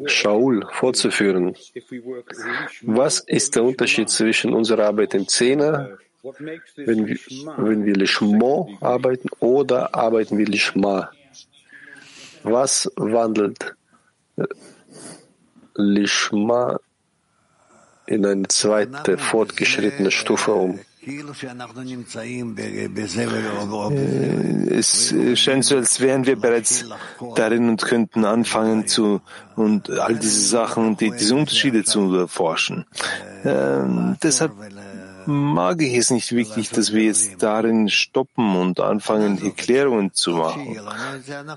Shaul fortzuführen. Was ist der Unterschied zwischen unserer Arbeit im Zehner, wenn wir, wenn wir Lishmo arbeiten, oder arbeiten wir Lishma? Was wandelt Lishma in eine zweite fortgeschrittene Stufe um? Es scheint so, als wären wir bereits darin und könnten anfangen zu und all diese Sachen, die, diese Unterschiede zu erforschen. Ähm, deshalb mag ich es nicht wirklich, dass wir jetzt darin stoppen und anfangen, Erklärungen zu machen.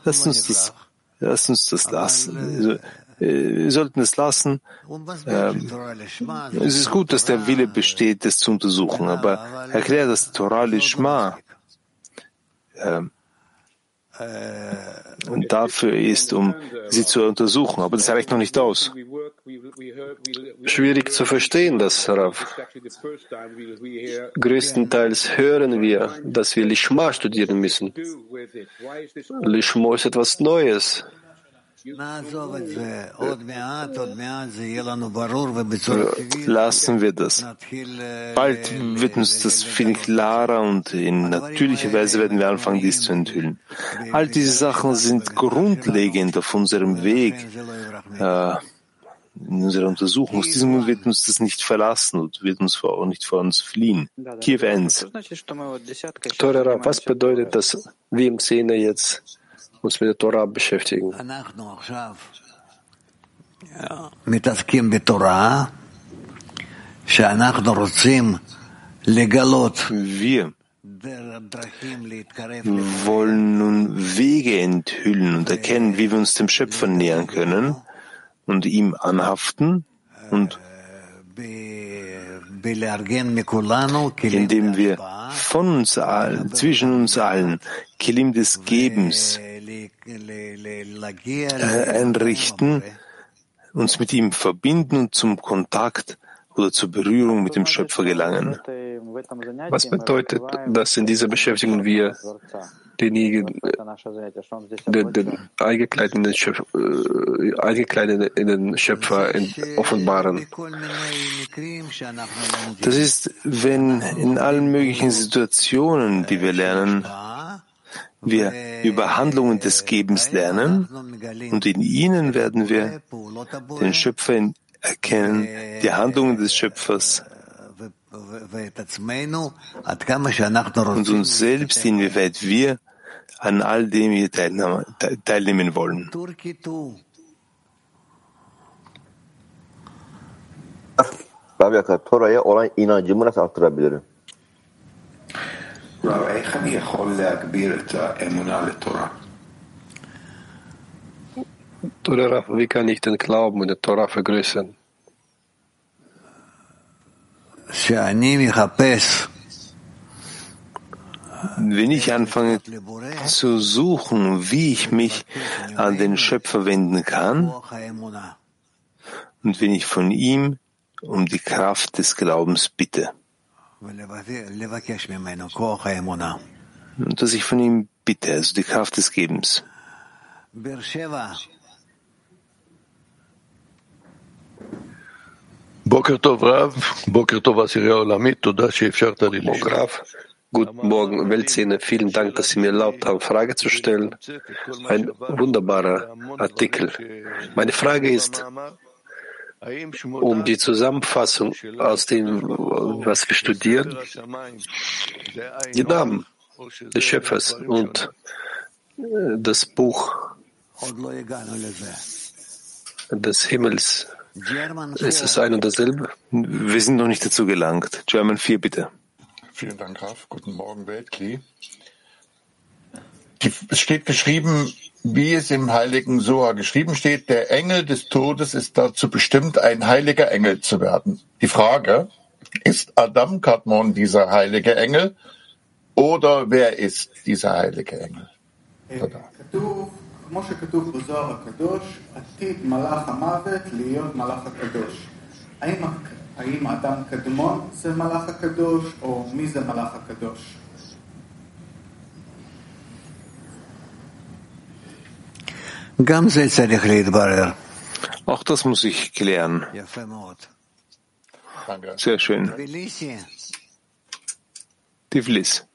Lass uns das, lass uns das lassen. Also, äh, wir sollten es lassen. Ähm, es ist gut, dass der Wille besteht, das zu untersuchen, aber erklär das Torah Lishma. Ähm, und dafür ist, um sie zu untersuchen. Aber das reicht noch nicht aus. Schwierig zu verstehen, das, Rav. Größtenteils hören wir, dass wir Lishma studieren müssen. Lishma ist etwas Neues. Lassen wir das. Bald wird uns das viel klarer und in natürlicher Weise werden wir anfangen, dies zu enthüllen. All diese Sachen sind grundlegend auf unserem Weg, äh, in unserer Untersuchung. Aus diesem Grund wird uns das nicht verlassen und wird uns auch nicht vor uns fliehen. Kiew ends. Torera, was bedeutet das, wir im Szene jetzt uns mit der Torah beschäftigen. Wir wollen nun Wege enthüllen und erkennen, wie wir uns dem Schöpfer nähern können und ihm anhaften und indem wir von uns allen, zwischen uns allen, Kilim des Gebens einrichten, uns mit ihm verbinden und zum Kontakt oder zur Berührung mit dem Schöpfer gelangen. Was bedeutet, dass in dieser Beschäftigung wir denjenigen, den, den eingekleideten Schöpfer, äh, eingekleideten Schöpfer offenbaren? Das ist, wenn in allen möglichen Situationen, die wir lernen, wir über Handlungen des Gebens lernen und in ihnen werden wir den Schöpfer erkennen, die Handlungen des Schöpfers und uns selbst, inwieweit wir an all dem hier teilnehmen wollen. Akar, Tora'ya? Wie kann ich den Glauben in der Torah vergrößern? Wenn ich anfange zu suchen, wie ich mich an den Schöpfer wenden kann, und wenn ich von ihm um die Kraft des Glaubens bitte, und dass ich von ihm bitte, also die Kraft des Gebens. Guten Morgen, Weltszene. Vielen Dank, dass Sie mir erlaubt haben, Frage zu stellen. Ein wunderbarer Artikel. Meine Frage ist, um die Zusammenfassung aus dem, was wir studieren, die Namen des Schöpfers und das Buch des Himmels. Ist es ein und dasselbe? Wir sind noch nicht dazu gelangt. German 4, bitte. Vielen Dank, Raf. Guten Morgen, Weltkli. Es steht geschrieben, wie es im heiligen Soa geschrieben steht, der Engel des Todes ist dazu bestimmt, ein heiliger Engel zu werden. Die Frage, ist Adam Kadmon dieser heilige Engel oder wer ist dieser heilige Engel? כמו שכתוב בזוהר הקדוש, עתיד מלאך המוות להיות מלאך הקדוש. האם, האם אדם קדמון זה מלאך הקדוש, או מי זה מלאך הקדוש? Auch das muss ich klären. Sehr schön. Tiflis.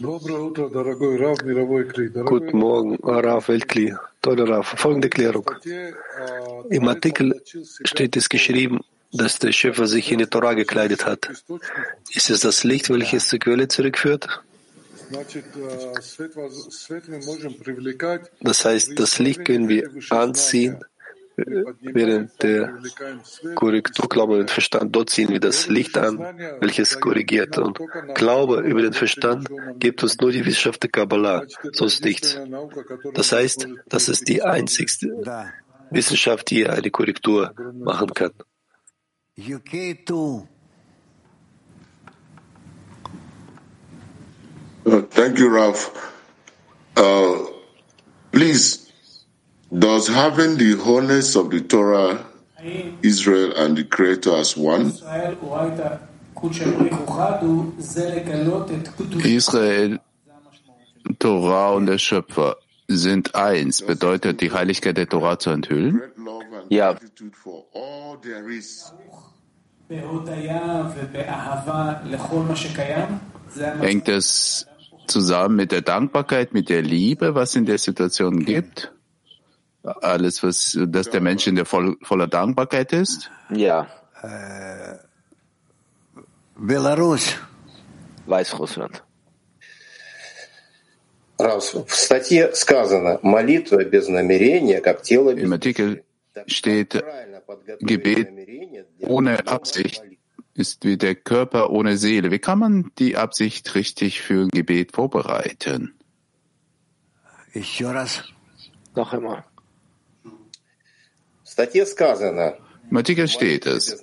Guten Morgen, Rav Weltkli. Tolle Rav. Folgende Klärung. Im Artikel steht es geschrieben, dass der Schöpfer sich in die Torah gekleidet hat? Ist es das Licht, welches zur Quelle zurückführt? Das heißt, das Licht können wir anziehen, während der Korrektur Glaube über den Verstand, dort ziehen wir das Licht an, welches korrigiert. Und Glaube über den Verstand gibt uns nur die Wissenschaft der Kabbalah, sonst nichts. Das heißt, das ist die einzigste Wissenschaft, die eine Korrektur machen kann. Uh, thank you, Ralph. Uh, please, does having the wholeness of the Torah, Israel, and the Creator as one? Israel, Torah und der Schöpfer sind eins. Bedeutet die Heiligkeit der Torah zu enthüllen? Ja. Hängt es zusammen mit der Dankbarkeit, mit der Liebe, was in der Situation gibt? Alles, was, dass der Mensch in der voll, voller Dankbarkeit ist? Ja. Belarus. Weißrussland. Im Artikel steht, Gebet ohne Absicht ist wie der Körper ohne Seele. Wie kann man die Absicht richtig für ein Gebet vorbereiten? Noch einmal. Im Artikel steht es,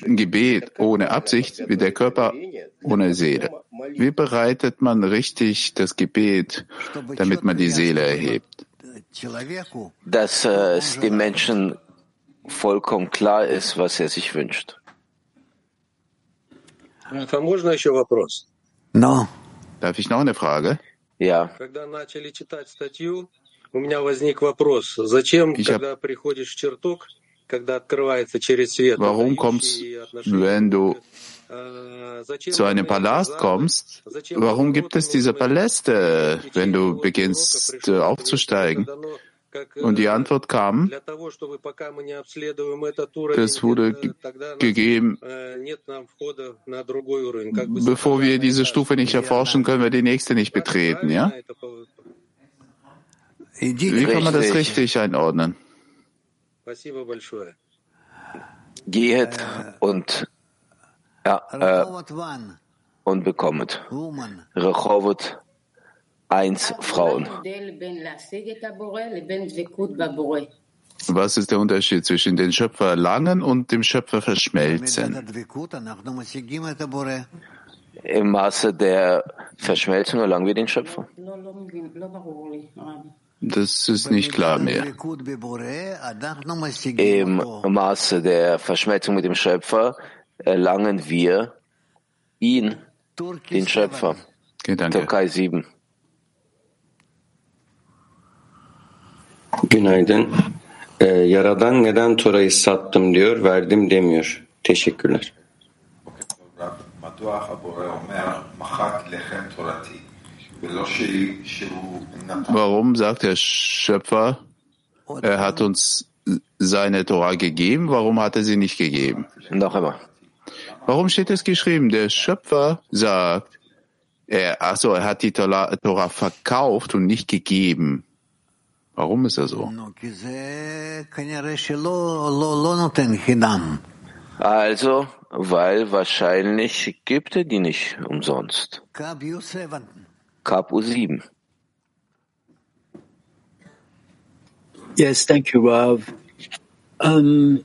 Gebet ohne Absicht wie der Körper ohne Seele. Wie bereitet man richtig das Gebet, damit man die Seele erhebt? Dass äh, es dem Menschen vollkommen klar ist, was er sich wünscht. No. Darf ich noch eine Frage? Ja. У меня возник вопрос. Зачем, Ich когда приходишь в чертог, когда открывается через свет, Warum kommst, wenn du zu einem Palast kommst, warum gibt es diese Paläste, wenn du beginnst äh, aufzusteigen? Und die Antwort kam, das wurde gegeben, bevor wir diese Stufe nicht erforschen, können wir die nächste nicht betreten, ja? Wie kann man das richtig einordnen? Geht und, ja, äh, und bekommet. Rechovot eins Frauen. Was ist der Unterschied zwischen den Schöpfer erlangen und dem Schöpfer verschmelzen? Im Maße der Verschmelzung erlangen wir den Schöpfer. Das ist nicht klar mehr. Im Maße der Verschmelzung mit dem Schöpfer erlangen wir ihn, den Schöpfer. Okay, danke. Türkei 7. Günaydın. Ee, Yaradan neden Tora'yı sattım diyor, verdim demiyor. Teşekkürler. Warum sagt der Schöpfer, er hat uns seine Tora gegeben, warum hat er sie nicht gegeben? Noch immer. Warum steht es geschrieben? Der Schöpfer sagt, er, also er hat die Tora verkauft und nicht gegeben. Warum ist er so? Also, weil wahrscheinlich gibt er die nicht umsonst. Kapu 7. Yes, thank you, Rav. Um,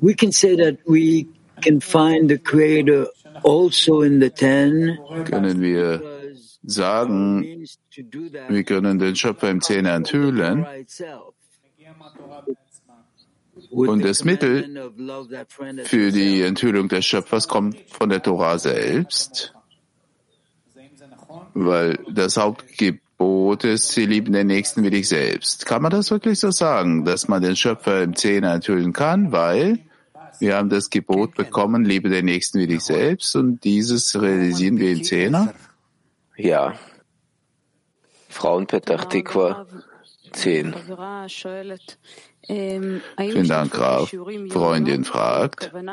we can say that we can find the Creator also in the ten. Können wir sagen, wir können den Schöpfer im Zehner enthüllen und das Mittel für die Enthüllung des Schöpfers kommt von der Torah selbst, weil das Hauptgebot ist, sie lieben den Nächsten wie dich selbst. Kann man das wirklich so sagen, dass man den Schöpfer im Zehner enthüllen kann, weil wir haben das Gebot bekommen, liebe den Nächsten wie dich selbst und dieses realisieren wir im Zehner? Ja. Frauen Petach Tikva 10. Vielen Dank, Graf. Freundin fragt, wenn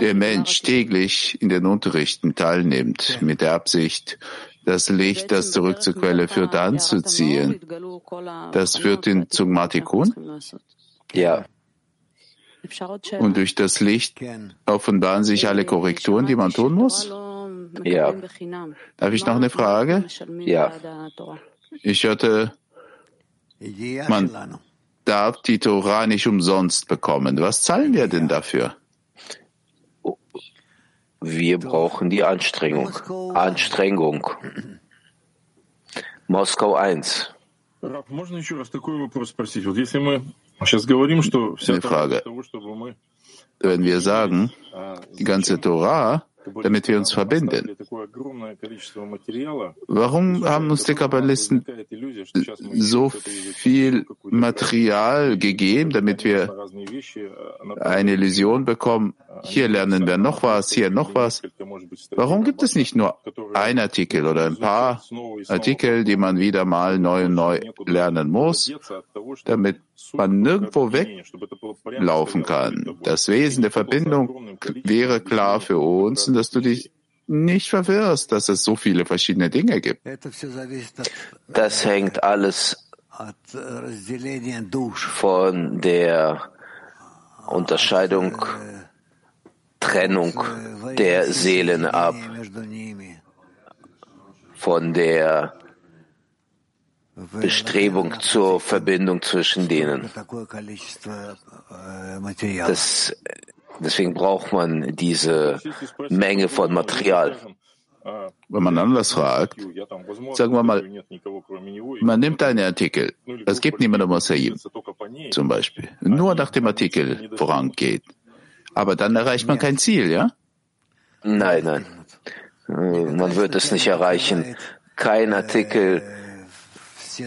der Mensch täglich in den Unterrichten teilnimmt, mit der Absicht, das Licht, das zurück zur Quelle führt, anzuziehen, das führt ihn zum Matikun? Ja. Und durch das Licht offenbaren sich alle Korrekturen, die man tun muss? Ja. Darf ich noch eine Frage? Ja. Ich hörte, man darf die Torah nicht umsonst bekommen. Was zahlen wir denn dafür? Wir brauchen die Anstrengung. Anstrengung. Moskau 1. Eine Frage. Wenn wir sagen, die ganze Torah damit wir uns verbinden. Warum haben uns die Kabbalisten so viel Material gegeben, damit wir eine Illusion bekommen? Hier lernen wir noch was, hier noch was. Warum gibt es nicht nur ein Artikel oder ein paar Artikel, die man wieder mal neu und neu lernen muss, damit man nirgendwo weglaufen kann? Das Wesen der Verbindung wäre klar für uns und dass du dich nicht verwirrst, dass es so viele verschiedene Dinge gibt. Das hängt alles von der Unterscheidung, Trennung der Seelen ab, von der Bestrebung zur Verbindung zwischen denen. Das Deswegen braucht man diese Menge von Material. Wenn man anders fragt, sagen wir mal, man nimmt einen Artikel, es gibt niemanden außer ihm, zum Beispiel, nur nach dem Artikel vorangeht. Aber dann erreicht man kein Ziel, ja? Nein, nein. Man wird es nicht erreichen. Kein Artikel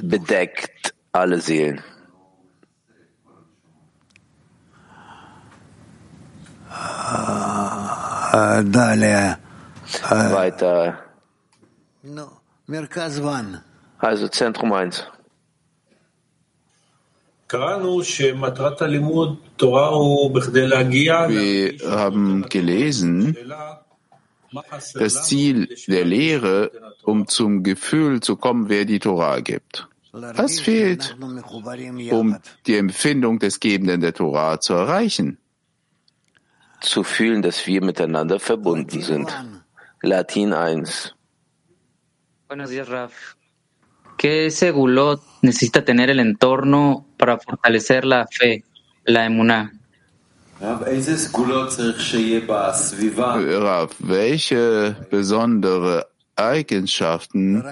bedeckt alle Seelen. Weiter. Also Zentrum 1. Wir haben gelesen, das Ziel der Lehre, um zum Gefühl zu kommen, wer die Torah gibt. Was fehlt, um die Empfindung des Gebenden der Torah zu erreichen? Zu fühlen, dass wir miteinander verbunden sind. Latin 1. Buenos días, Raf. ¿Qué segulot necesita tener el entorno para fortalecer la fe, la emuná? Rav, welche besondere Eigenschaften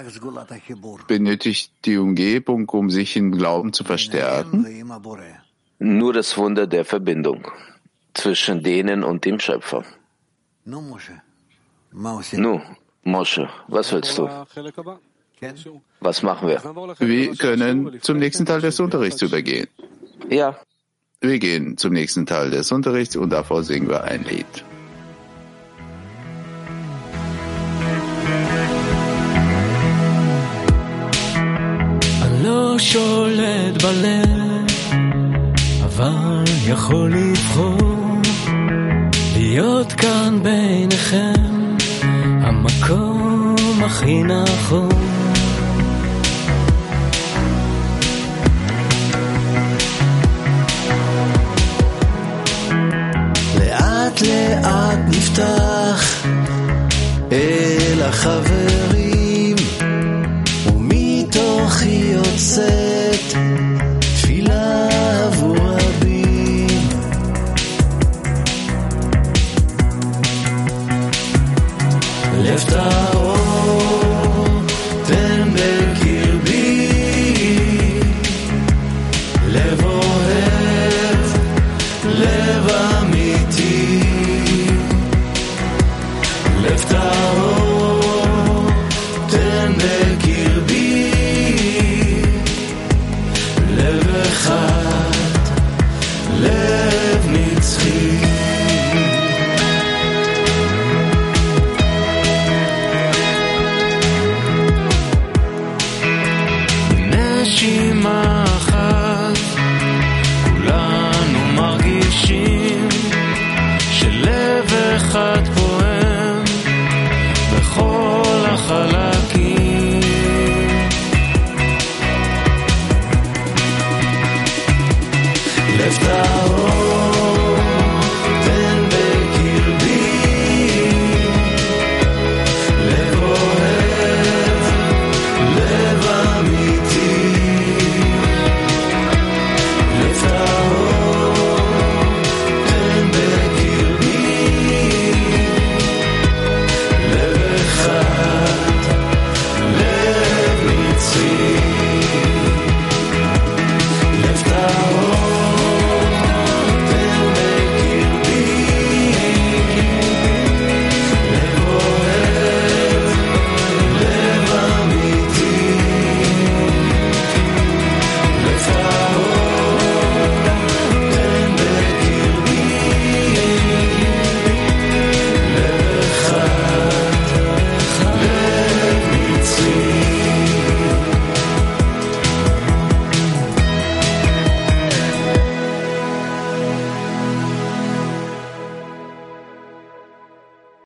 benötigt die Umgebung, um sich im Glauben zu verstärken? Nur das Wunder der Verbindung zwischen denen und dem Schöpfer. Nu, Moshe, was willst du? Was machen wir? Wir können zum nächsten Teil des Unterrichts übergehen. Ja. Wir gehen zum nächsten Teil des Unterrichts und davor singen wir ein Lied. לא שולט בלב, אבל יכול לבחור להיות כאן ביניכם, המקום הכי נכון. לאט לאט נפתח אל החברים,